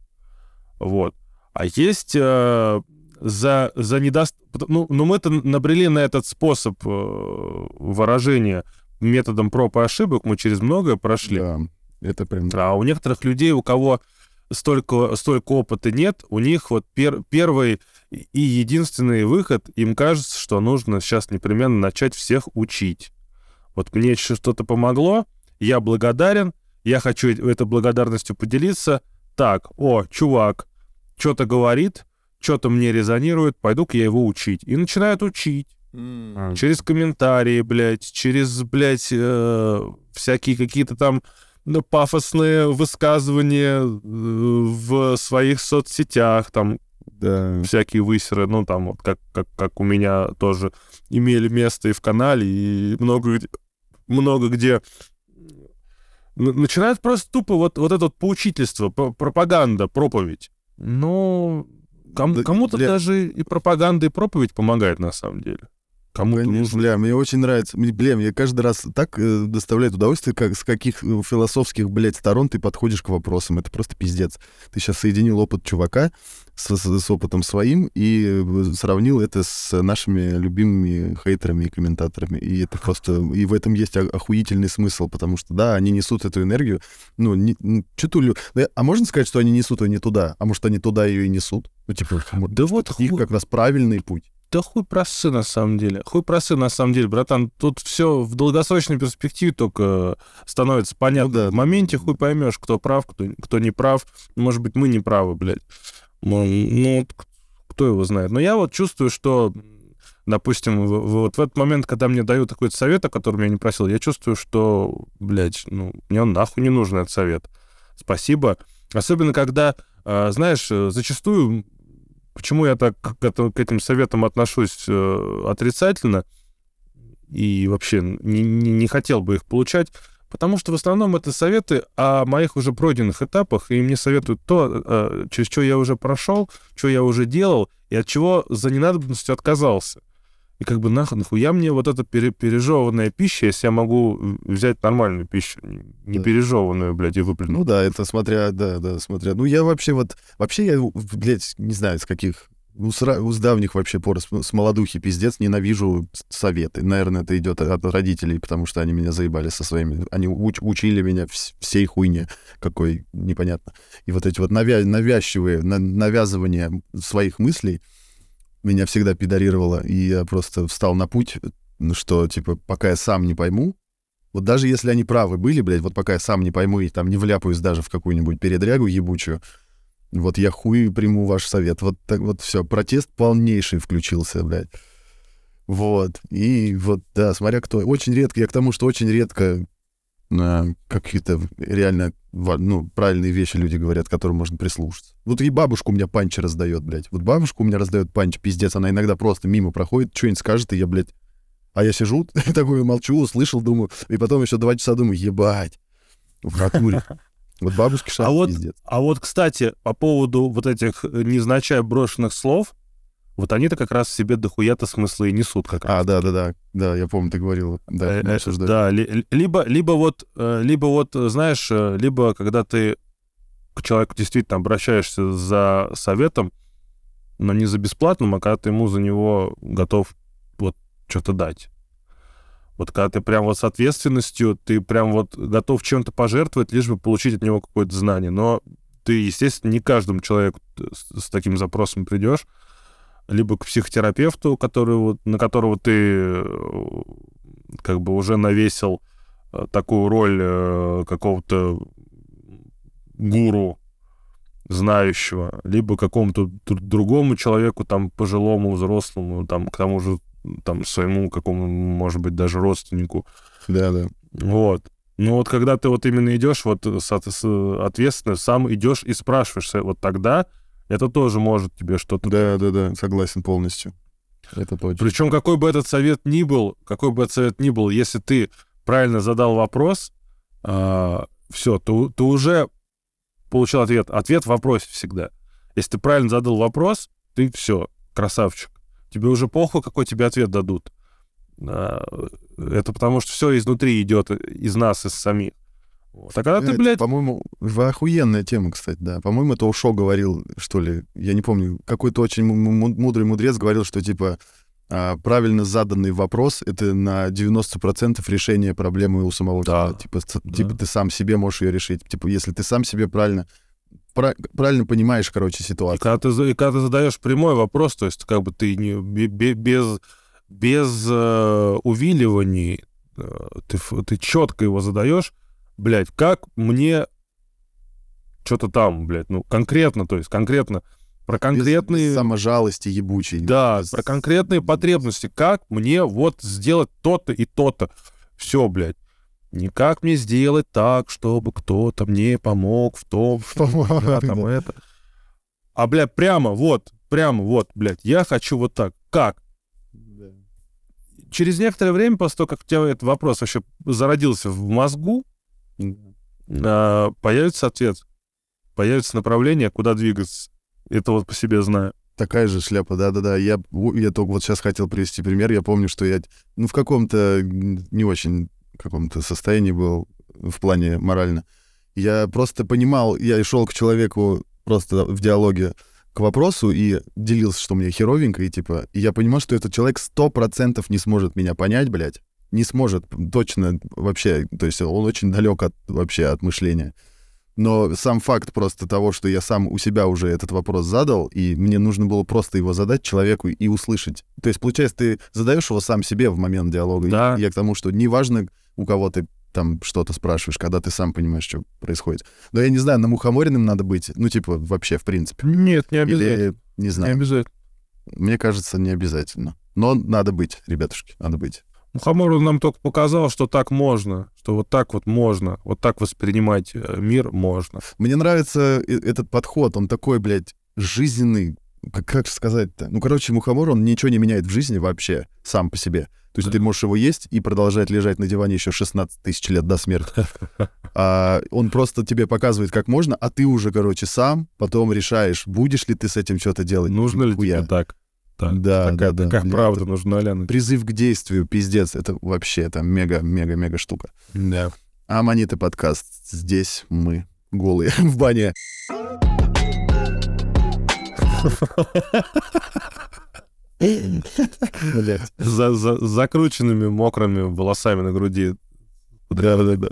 Вот. А есть э, за, за недост... Ну, ну, мы-то набрели на этот способ э, выражения методом проб и ошибок, мы через многое прошли. Да, это прям... А у некоторых людей, у кого столько, столько опыта нет, у них вот пер, первый и единственный выход, им кажется, что нужно сейчас непременно начать всех учить. Вот мне что-то помогло, я благодарен, я хочу этой благодарностью поделиться. Так, о, чувак, что-то говорит, что-то мне резонирует, пойду-ка я его учить. И начинают учить. Mm. Через комментарии, блядь, через, блядь, э, всякие какие-то там пафосные высказывания э, в своих соцсетях, там, да. всякие высеры, ну, там, вот как, как, как у меня тоже имели место и в канале, и много, много где начинают просто тупо вот, вот это вот поучительство, пропаганда, проповедь. Ну, ком, да, кому-то для... даже и пропаганда, и проповедь помогает на самом деле. Кому нужно. Бля, мне очень нравится. Бля, мне каждый раз так э, доставляет удовольствие, как с каких э, философских, блядь, сторон ты подходишь к вопросам. Это просто пиздец. Ты сейчас соединил опыт чувака с, с, с опытом своим и э, сравнил это с нашими любимыми хейтерами и комментаторами. И это просто... И в этом есть охуительный смысл, потому что, да, они несут эту энергию. Ну, не, чутулю... А можно сказать, что они несут ее не туда? А может, они туда ее и несут? Ну, типа, да вот их как раз правильный путь. Да хуй просы, на самом деле. Хуй просы, на самом деле, братан. Тут все в долгосрочной перспективе только становится понятно. Ну, да. В моменте хуй поймешь, кто прав, кто, кто не прав. Может быть, мы не правы, блядь. Ну, кто его знает. Но я вот чувствую, что, допустим, вот в этот момент, когда мне дают какой-то совет, о котором я не просил, я чувствую, что, блядь, ну, мне он нахуй не нужен, этот совет. Спасибо. Особенно, когда, а, знаешь, зачастую Почему я так к, этим советам отношусь э, отрицательно и вообще не, не, не хотел бы их получать? Потому что в основном это советы о моих уже пройденных этапах, и мне советуют то, э, через что я уже прошел, что я уже делал, и от чего за ненадобностью отказался. И как бы нах, нахуя мне вот эта пере, пережеванная пища, если я могу взять нормальную пищу, не да. пережеванную, блядь, и выплюнуть. Ну да, это смотря, да, да, смотря. Ну я вообще вот, вообще я, блядь, не знаю, с каких ну, с, с давних вообще пор, с, с молодухи пиздец, ненавижу советы. Наверное, это идет от родителей, потому что они меня заебали со своими... Они уч, учили меня вс, всей хуйне, какой непонятно. И вот эти вот навя, навязчивые, на, навязывания своих мыслей, меня всегда пидорировало, и я просто встал на путь, что, типа, пока я сам не пойму, вот даже если они правы были, блядь, вот пока я сам не пойму и там не вляпаюсь даже в какую-нибудь передрягу ебучую, Вот я хуй приму ваш совет. Вот так вот все. Протест полнейший включился, блядь. Вот. И вот, да, смотря кто. Очень редко, я к тому, что очень редко какие-то реально ну, правильные вещи люди говорят, которым можно прислушаться. Вот и бабушка у меня панчи раздает, блядь. Вот бабушка у меня раздает панч, пиздец. Она иногда просто мимо проходит, что-нибудь скажет, и я, блядь... А я сижу, такой молчу, услышал, думаю, и потом еще два часа думаю, ебать, в натуре. Вот бабушки шаг, а вот, пиздец. А вот, кстати, по поводу вот этих э, незначай брошенных слов, вот они-то как раз в себе дохуя-то смыслы и несут как раз. А, да-да-да, да, я помню, ты говорил. Да, э, э, да ли, либо, либо вот, э, либо вот, знаешь, либо когда ты к человеку действительно обращаешься за советом, но не за бесплатным, а когда ты ему за него готов вот что-то дать. Вот когда ты прям вот с ответственностью, ты прям вот готов чем-то пожертвовать, лишь бы получить от него какое-то знание. Но ты, естественно, не каждому человеку с, с таким запросом придешь. Либо к психотерапевту, который, вот, на которого ты э, как бы уже навесил э, такую роль э, какого-то гуру, знающего, либо какому-то другому человеку, там, пожилому, взрослому, там, к тому же там, своему какому, может быть, даже родственнику. Да, да. Вот. Ну вот когда ты вот именно идешь, вот ответственно, сам идешь и спрашиваешься, вот тогда это тоже может тебе что-то... Да, да, да, согласен полностью. Это точно. Причем какой бы этот совет ни был, какой бы этот совет ни был, если ты правильно задал вопрос, а, все, ты, ты уже получил ответ. Ответ в вопросе всегда. Если ты правильно задал вопрос, ты все, красавчик. Тебе уже похуй, какой тебе ответ дадут. А, это потому что все изнутри идет, из нас, из самих. Вот. А когда ты, блядь... По-моему, охуенная тема, кстати, да. По-моему, это Ушо говорил, что ли, я не помню, какой-то очень мудрый мудрец говорил, что, типа, а, правильно заданный вопрос — это на 90% решение проблемы у самого да. Типа, да. типа, ты сам себе можешь ее решить. Типа, если ты сам себе правильно правильно понимаешь, короче, ситуацию. И когда, ты, и когда ты задаешь прямой вопрос, то есть как бы ты не, без, без э, увиливаний, э, ты, ты четко его задаешь, блядь, как мне что-то там, блядь, ну, конкретно, то есть конкретно про конкретные... Без, саможалости ебучей. Да, без... про конкретные потребности. Как мне вот сделать то-то и то-то. Все, блядь. Не как мне сделать так, чтобы кто-то мне помог в том, что да, там это. А, блядь, прямо вот, прямо вот, блядь, я хочу вот так. Как? Да. Через некоторое время, после того, как у тебя этот вопрос вообще зародился в мозгу, да. появится ответ, появится направление, куда двигаться. Это вот по себе знаю. Такая же шляпа, да-да-да. Я, я только вот сейчас хотел привести пример. Я помню, что я, ну, в каком-то не очень каком-то состоянии был в плане морально. Я просто понимал, я шел к человеку просто в диалоге к вопросу и делился, что мне херовенько, и типа, и я понимал, что этот человек сто процентов не сможет меня понять, блядь, не сможет точно вообще, то есть он очень далек от вообще от мышления. Но сам факт просто того, что я сам у себя уже этот вопрос задал, и мне нужно было просто его задать человеку и услышать. То есть, получается, ты задаешь его сам себе в момент диалога. Да. Я к тому, что неважно, у кого ты там что-то спрашиваешь, когда ты сам понимаешь, что происходит. Но я не знаю, на мухоморенным надо быть, ну, типа, вообще, в принципе. Нет, не обязательно. Или, не знаю. Не обязательно. Мне кажется, не обязательно. Но надо быть, ребятушки, надо быть. Мухомор нам только показал, что так можно, что вот так вот можно, вот так воспринимать э, мир можно. Мне нравится этот подход, он такой, блядь, жизненный, как, как сказать-то? Ну, короче, мухомор, он ничего не меняет в жизни вообще, сам по себе. То есть да. ты можешь его есть и продолжать лежать на диване еще 16 тысяч лет до смерти. А он просто тебе показывает, как можно, а ты уже, короче, сам потом решаешь, будешь ли ты с этим что-то делать. Нужно ли тебе так? Так, да, такая, да, такая да. правда нужна, Ляна. Призыв к действию, пиздец, это вообще, это мега-мега-мега штука. Да. А Манита подкаст. Здесь мы голые в бане. За, за, закрученными мокрыми волосами на груди. Да, да, да.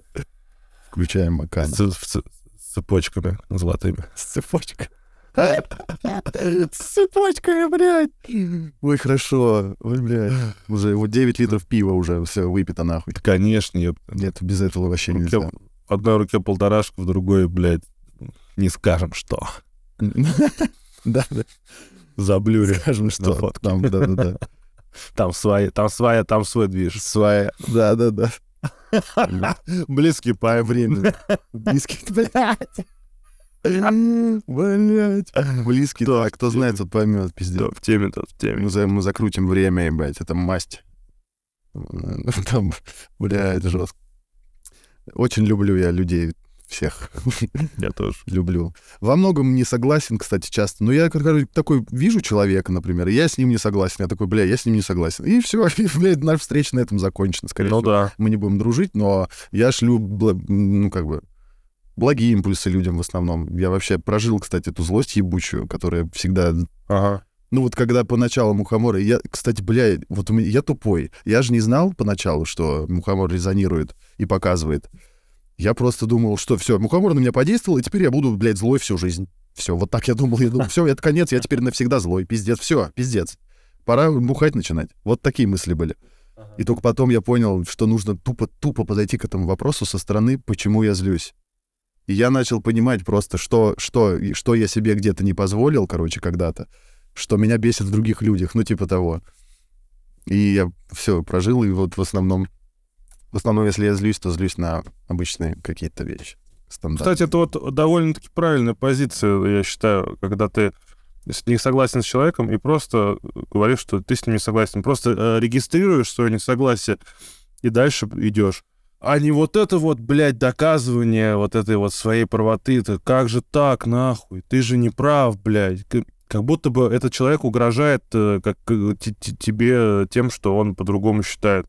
Включаем Макан. С, с, с цепочками золотыми. С цепочками. С цепочками, блядь. Ой, хорошо. Ой, блядь. Уже вот 9 литров пива уже все выпито нахуй. Конечно, нет. Нет, без этого вообще нельзя. В одной руке полторашка, в другой, блядь, не скажем что. Да, да. Заблюрим. Скажем, что там, да, да, да. там свои, там своя, там свой движ. Своя. Да, да, да. Близкий по времени. Близкий, блядь. Блядь. Близкий, Да, кто знает, тот поймет, пиздец. Да, в теме, тот в теме. Мы, за- мы закрутим время, ебать, это масть. Там, бля, это жестко. Очень люблю я людей всех. Я тоже. люблю. Во многом не согласен, кстати, часто. Но я, короче, такой вижу человека, например, и я с ним не согласен. Я такой, бля, я с ним не согласен. И все, блядь, наша встреча на этом закончена. Скорее Ну всего, да. мы не будем дружить, но я шлю, ну, как бы, благие импульсы людям в основном. Я вообще прожил, кстати, эту злость ебучую, которая всегда Ага. ну вот когда поначалу мухоморы, я, кстати, бля, вот у меня, я тупой. Я же не знал поначалу, что мухомор резонирует и показывает. Я просто думал, что все, мухомор на меня подействовал, и теперь я буду, блядь, злой всю жизнь. Все, вот так я думал. Я думал, все, это конец, я теперь навсегда злой. Пиздец, все, пиздец. Пора бухать начинать. Вот такие мысли были. И только потом я понял, что нужно тупо-тупо подойти к этому вопросу со стороны, почему я злюсь. И я начал понимать просто, что, что, что я себе где-то не позволил, короче, когда-то, что меня бесит в других людях, ну, типа того. И я все прожил, и вот в основном, в основном, если я злюсь, то злюсь на обычные какие-то вещи. Стандартные. Кстати, это вот довольно-таки правильная позиция, я считаю, когда ты не согласен с человеком и просто говоришь, что ты с ним не согласен. Просто э, регистрируешь свое несогласие и дальше идешь. А не вот это вот, блядь, доказывание вот этой вот своей правоты. Ты как же так, нахуй? Ты же не прав, блядь. Как будто бы этот человек угрожает э, как, э, те- те- тебе тем, что он по-другому считает.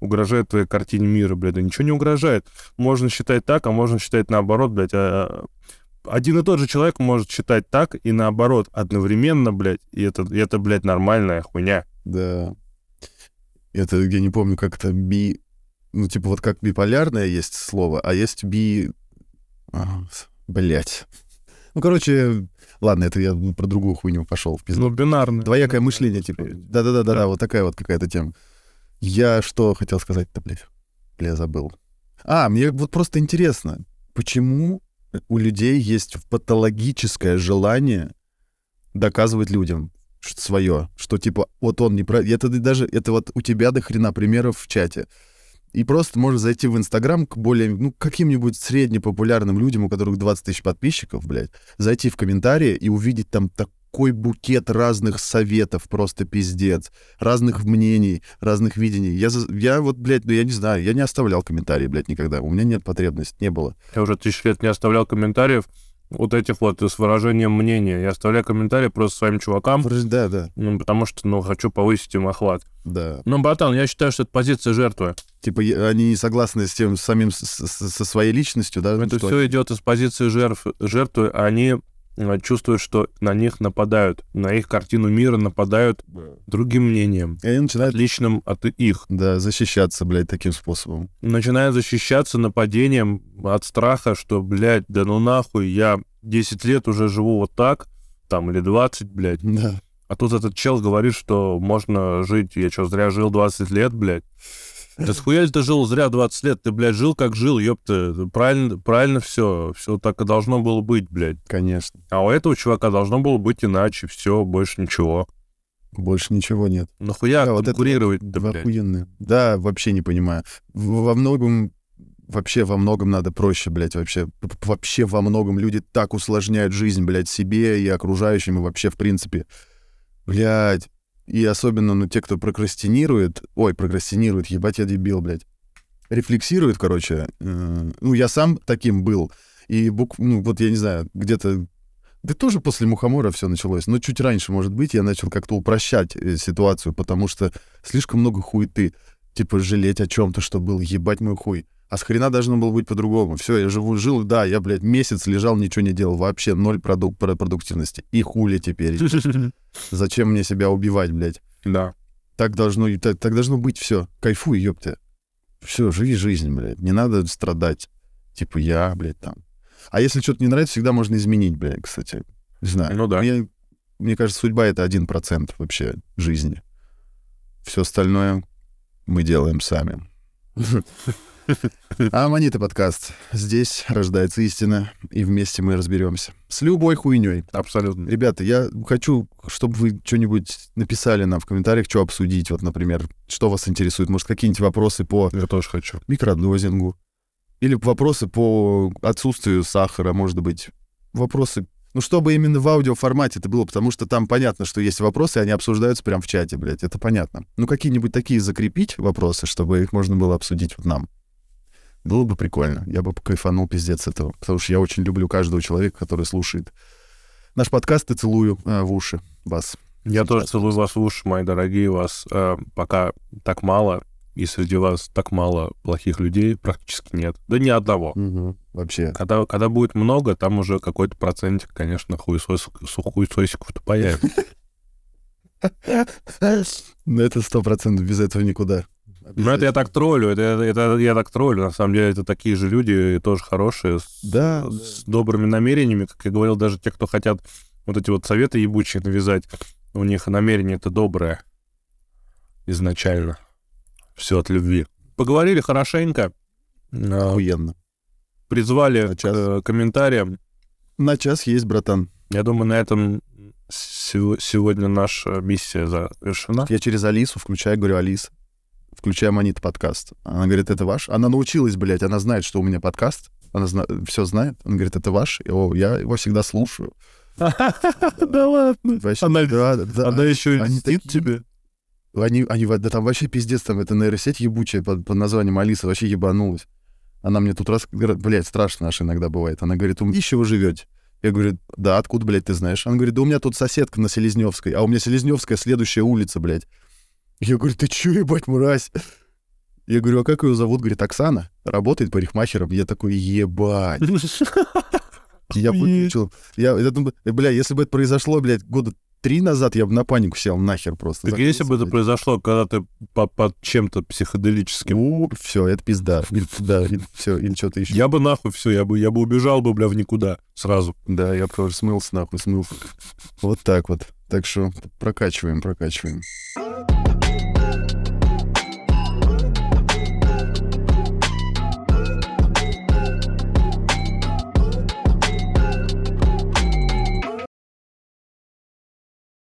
Угрожает твоей картине мира, блядь. Да ничего не угрожает можно считать так, а можно считать наоборот, блядь. А, один и тот же человек может считать так и наоборот одновременно, блядь. И это, и это блядь, нормальная хуйня. Да. Это, я не помню, как это. Ну, типа, вот как биполярное есть слово, а есть би... Блять. Ну, короче, ладно, это я про другую хуйню пошел в пизду. Ну, бинарная. Двоякое мышление, типа. Да-да-да-да, Да. вот такая вот какая-то тема. Я что хотел сказать-то, блядь? Бля, забыл. А, мне вот просто интересно, почему у людей есть патологическое желание доказывать людям свое, что типа вот он не прав. Это даже это вот у тебя до хрена примеров в чате. И просто можно зайти в Инстаграм к более, ну, каким-нибудь среднепопулярным людям, у которых 20 тысяч подписчиков, блядь, зайти в комментарии и увидеть там такой букет разных советов, просто пиздец, разных мнений, разных видений. Я, я вот, блядь, ну я не знаю, я не оставлял комментарии, блядь, никогда. У меня нет потребности, не было. Я уже тысячу лет не оставлял комментариев вот этих вот с выражением мнения. Я оставляю комментарии просто своим чувакам, Да, да, ну, потому что, ну, хочу повысить им охват. да. Ну, братан, я считаю, что это позиция жертвы. Типа они не согласны с тем самим, с- с- со своей личностью, да? Это что- все идет из позиции жертв, жертвы. Они э, чувствуют, что на них нападают, на их картину мира нападают другим мнением, И они начинают, отличным от их. да, защищаться, блядь, таким способом. Начинают защищаться нападением от страха, что, блядь, да ну нахуй, я 10 лет уже живу вот так, там, или 20, блядь. Да. А тут этот чел говорит, что можно жить, я что, зря жил 20 лет, блядь? Да схуя ты жил зря 20 лет? Ты, блядь, жил как жил, ёпта. Правильно, правильно все. Все так и должно было быть, блядь. Конечно. А у этого чувака должно было быть иначе. Все, больше ничего. Больше ничего нет. Нахуя Да, вот это конкурировать-то, Вы блядь? охуенные. Да, вообще не понимаю. Во многом, вообще во многом надо проще, блядь, вообще. Вообще во многом люди так усложняют жизнь, блядь, себе и окружающим, и вообще, в принципе. Блядь. И особенно, ну, те, кто прокрастинирует, ой, прокрастинирует, ебать я дебил, блядь. Рефлексирует, короче. э, ну, я сам таким был. И, бук, ну, вот я не знаю, где-то да тоже после мухомора все началось. Но чуть раньше, может быть, я начал как-то упрощать э, ситуацию, потому что слишком много хуеты. Типа жалеть о чем-то, что был, ебать мой хуй. А с хрена должно было быть по-другому. Все, я живу, жил, да, я, блядь, месяц лежал, ничего не делал, вообще ноль продук- про- продуктивности. И хули теперь. Зачем мне себя убивать, блядь? Да. Так должно, так, так должно быть все. Кайфуй, ёпта. Все, живи жизнь, блядь. Не надо страдать. Типа я, блядь, там. А если что-то не нравится, всегда можно изменить, блядь, кстати. Не знаю. Ну да. Мне, мне кажется, судьба — это один процент вообще жизни. Все остальное мы делаем сами. А Аманита подкаст. Здесь рождается истина, и вместе мы разберемся. С любой хуйней. Абсолютно. Ребята, я хочу, чтобы вы что-нибудь написали нам в комментариях, что обсудить. Вот, например, что вас интересует. Может, какие-нибудь вопросы по Я тоже хочу. микродозингу. Или вопросы по отсутствию сахара, может быть. Вопросы... Ну, чтобы именно в аудиоформате это было, потому что там понятно, что есть вопросы, и они обсуждаются прямо в чате, блядь, это понятно. Ну, какие-нибудь такие закрепить вопросы, чтобы их можно было обсудить вот нам. Было бы прикольно. Я бы кайфанул пиздец этого. Потому что я очень люблю каждого человека, который слушает наш подкаст и целую э, в уши вас. Я тоже целую вас в уши, мои дорогие. Вас э, пока так мало, и среди вас так мало плохих людей практически нет. Да ни одного. Мгм. Вообще. Когда, когда будет много, там уже какой-то процентик, конечно, хуесос, хуесосиков-то появится. Ну, это сто процентов без этого никуда. Ну, это я так троллю, это, это я так троллю. На самом деле, это такие же люди, тоже хорошие, с, Да, с добрыми намерениями. Как я говорил, даже те, кто хотят вот эти вот советы ебучие навязать, у них намерение это доброе изначально. Все от любви. Поговорили хорошенько, э, охуенно. призвали На к час. э, комментариям. На час есть, братан. Я думаю, на этом сего- сегодня наша миссия завершена. Я через Алису включаю, говорю, Алиса, включай Манит подкаст. Она говорит, это ваш? Она научилась, блядь, она знает, что у меня подкаст. Она все знает. Она говорит, это ваш? И, О, я его всегда слушаю. Да ладно. Она- еще льстит тебе. Они, они, да там вообще пиздец, там эта нейросеть ебучая под, под названием Алиса вообще ебанулась. Она мне тут раз, говорит, блядь, страшно аж иногда бывает. Она говорит, у еще вы живете? Я говорю, да, откуда, блядь, ты знаешь? Она говорит, да у меня тут соседка на Селезневской, а у меня Селезневская следующая улица, блядь. Я говорю, ты чё, ебать, мразь? Я говорю, а как ее зовут? Говорит, Оксана, работает парикмахером. Я такой, ебать. Я выключил. Я, я думаю, э, бля, если бы это произошло, блядь, года три назад, я бы на панику сел нахер просто. Так если бы это произошло, когда ты по- под чем-то психоделическим, все, это пизда. Да, все, или что-то еще. я бы нахуй все, я бы, я бы убежал бы, бля, в никуда сразу. Да, я бы тоже смылся нахуй, смылся. Вот так вот. Так что прокачиваем, прокачиваем.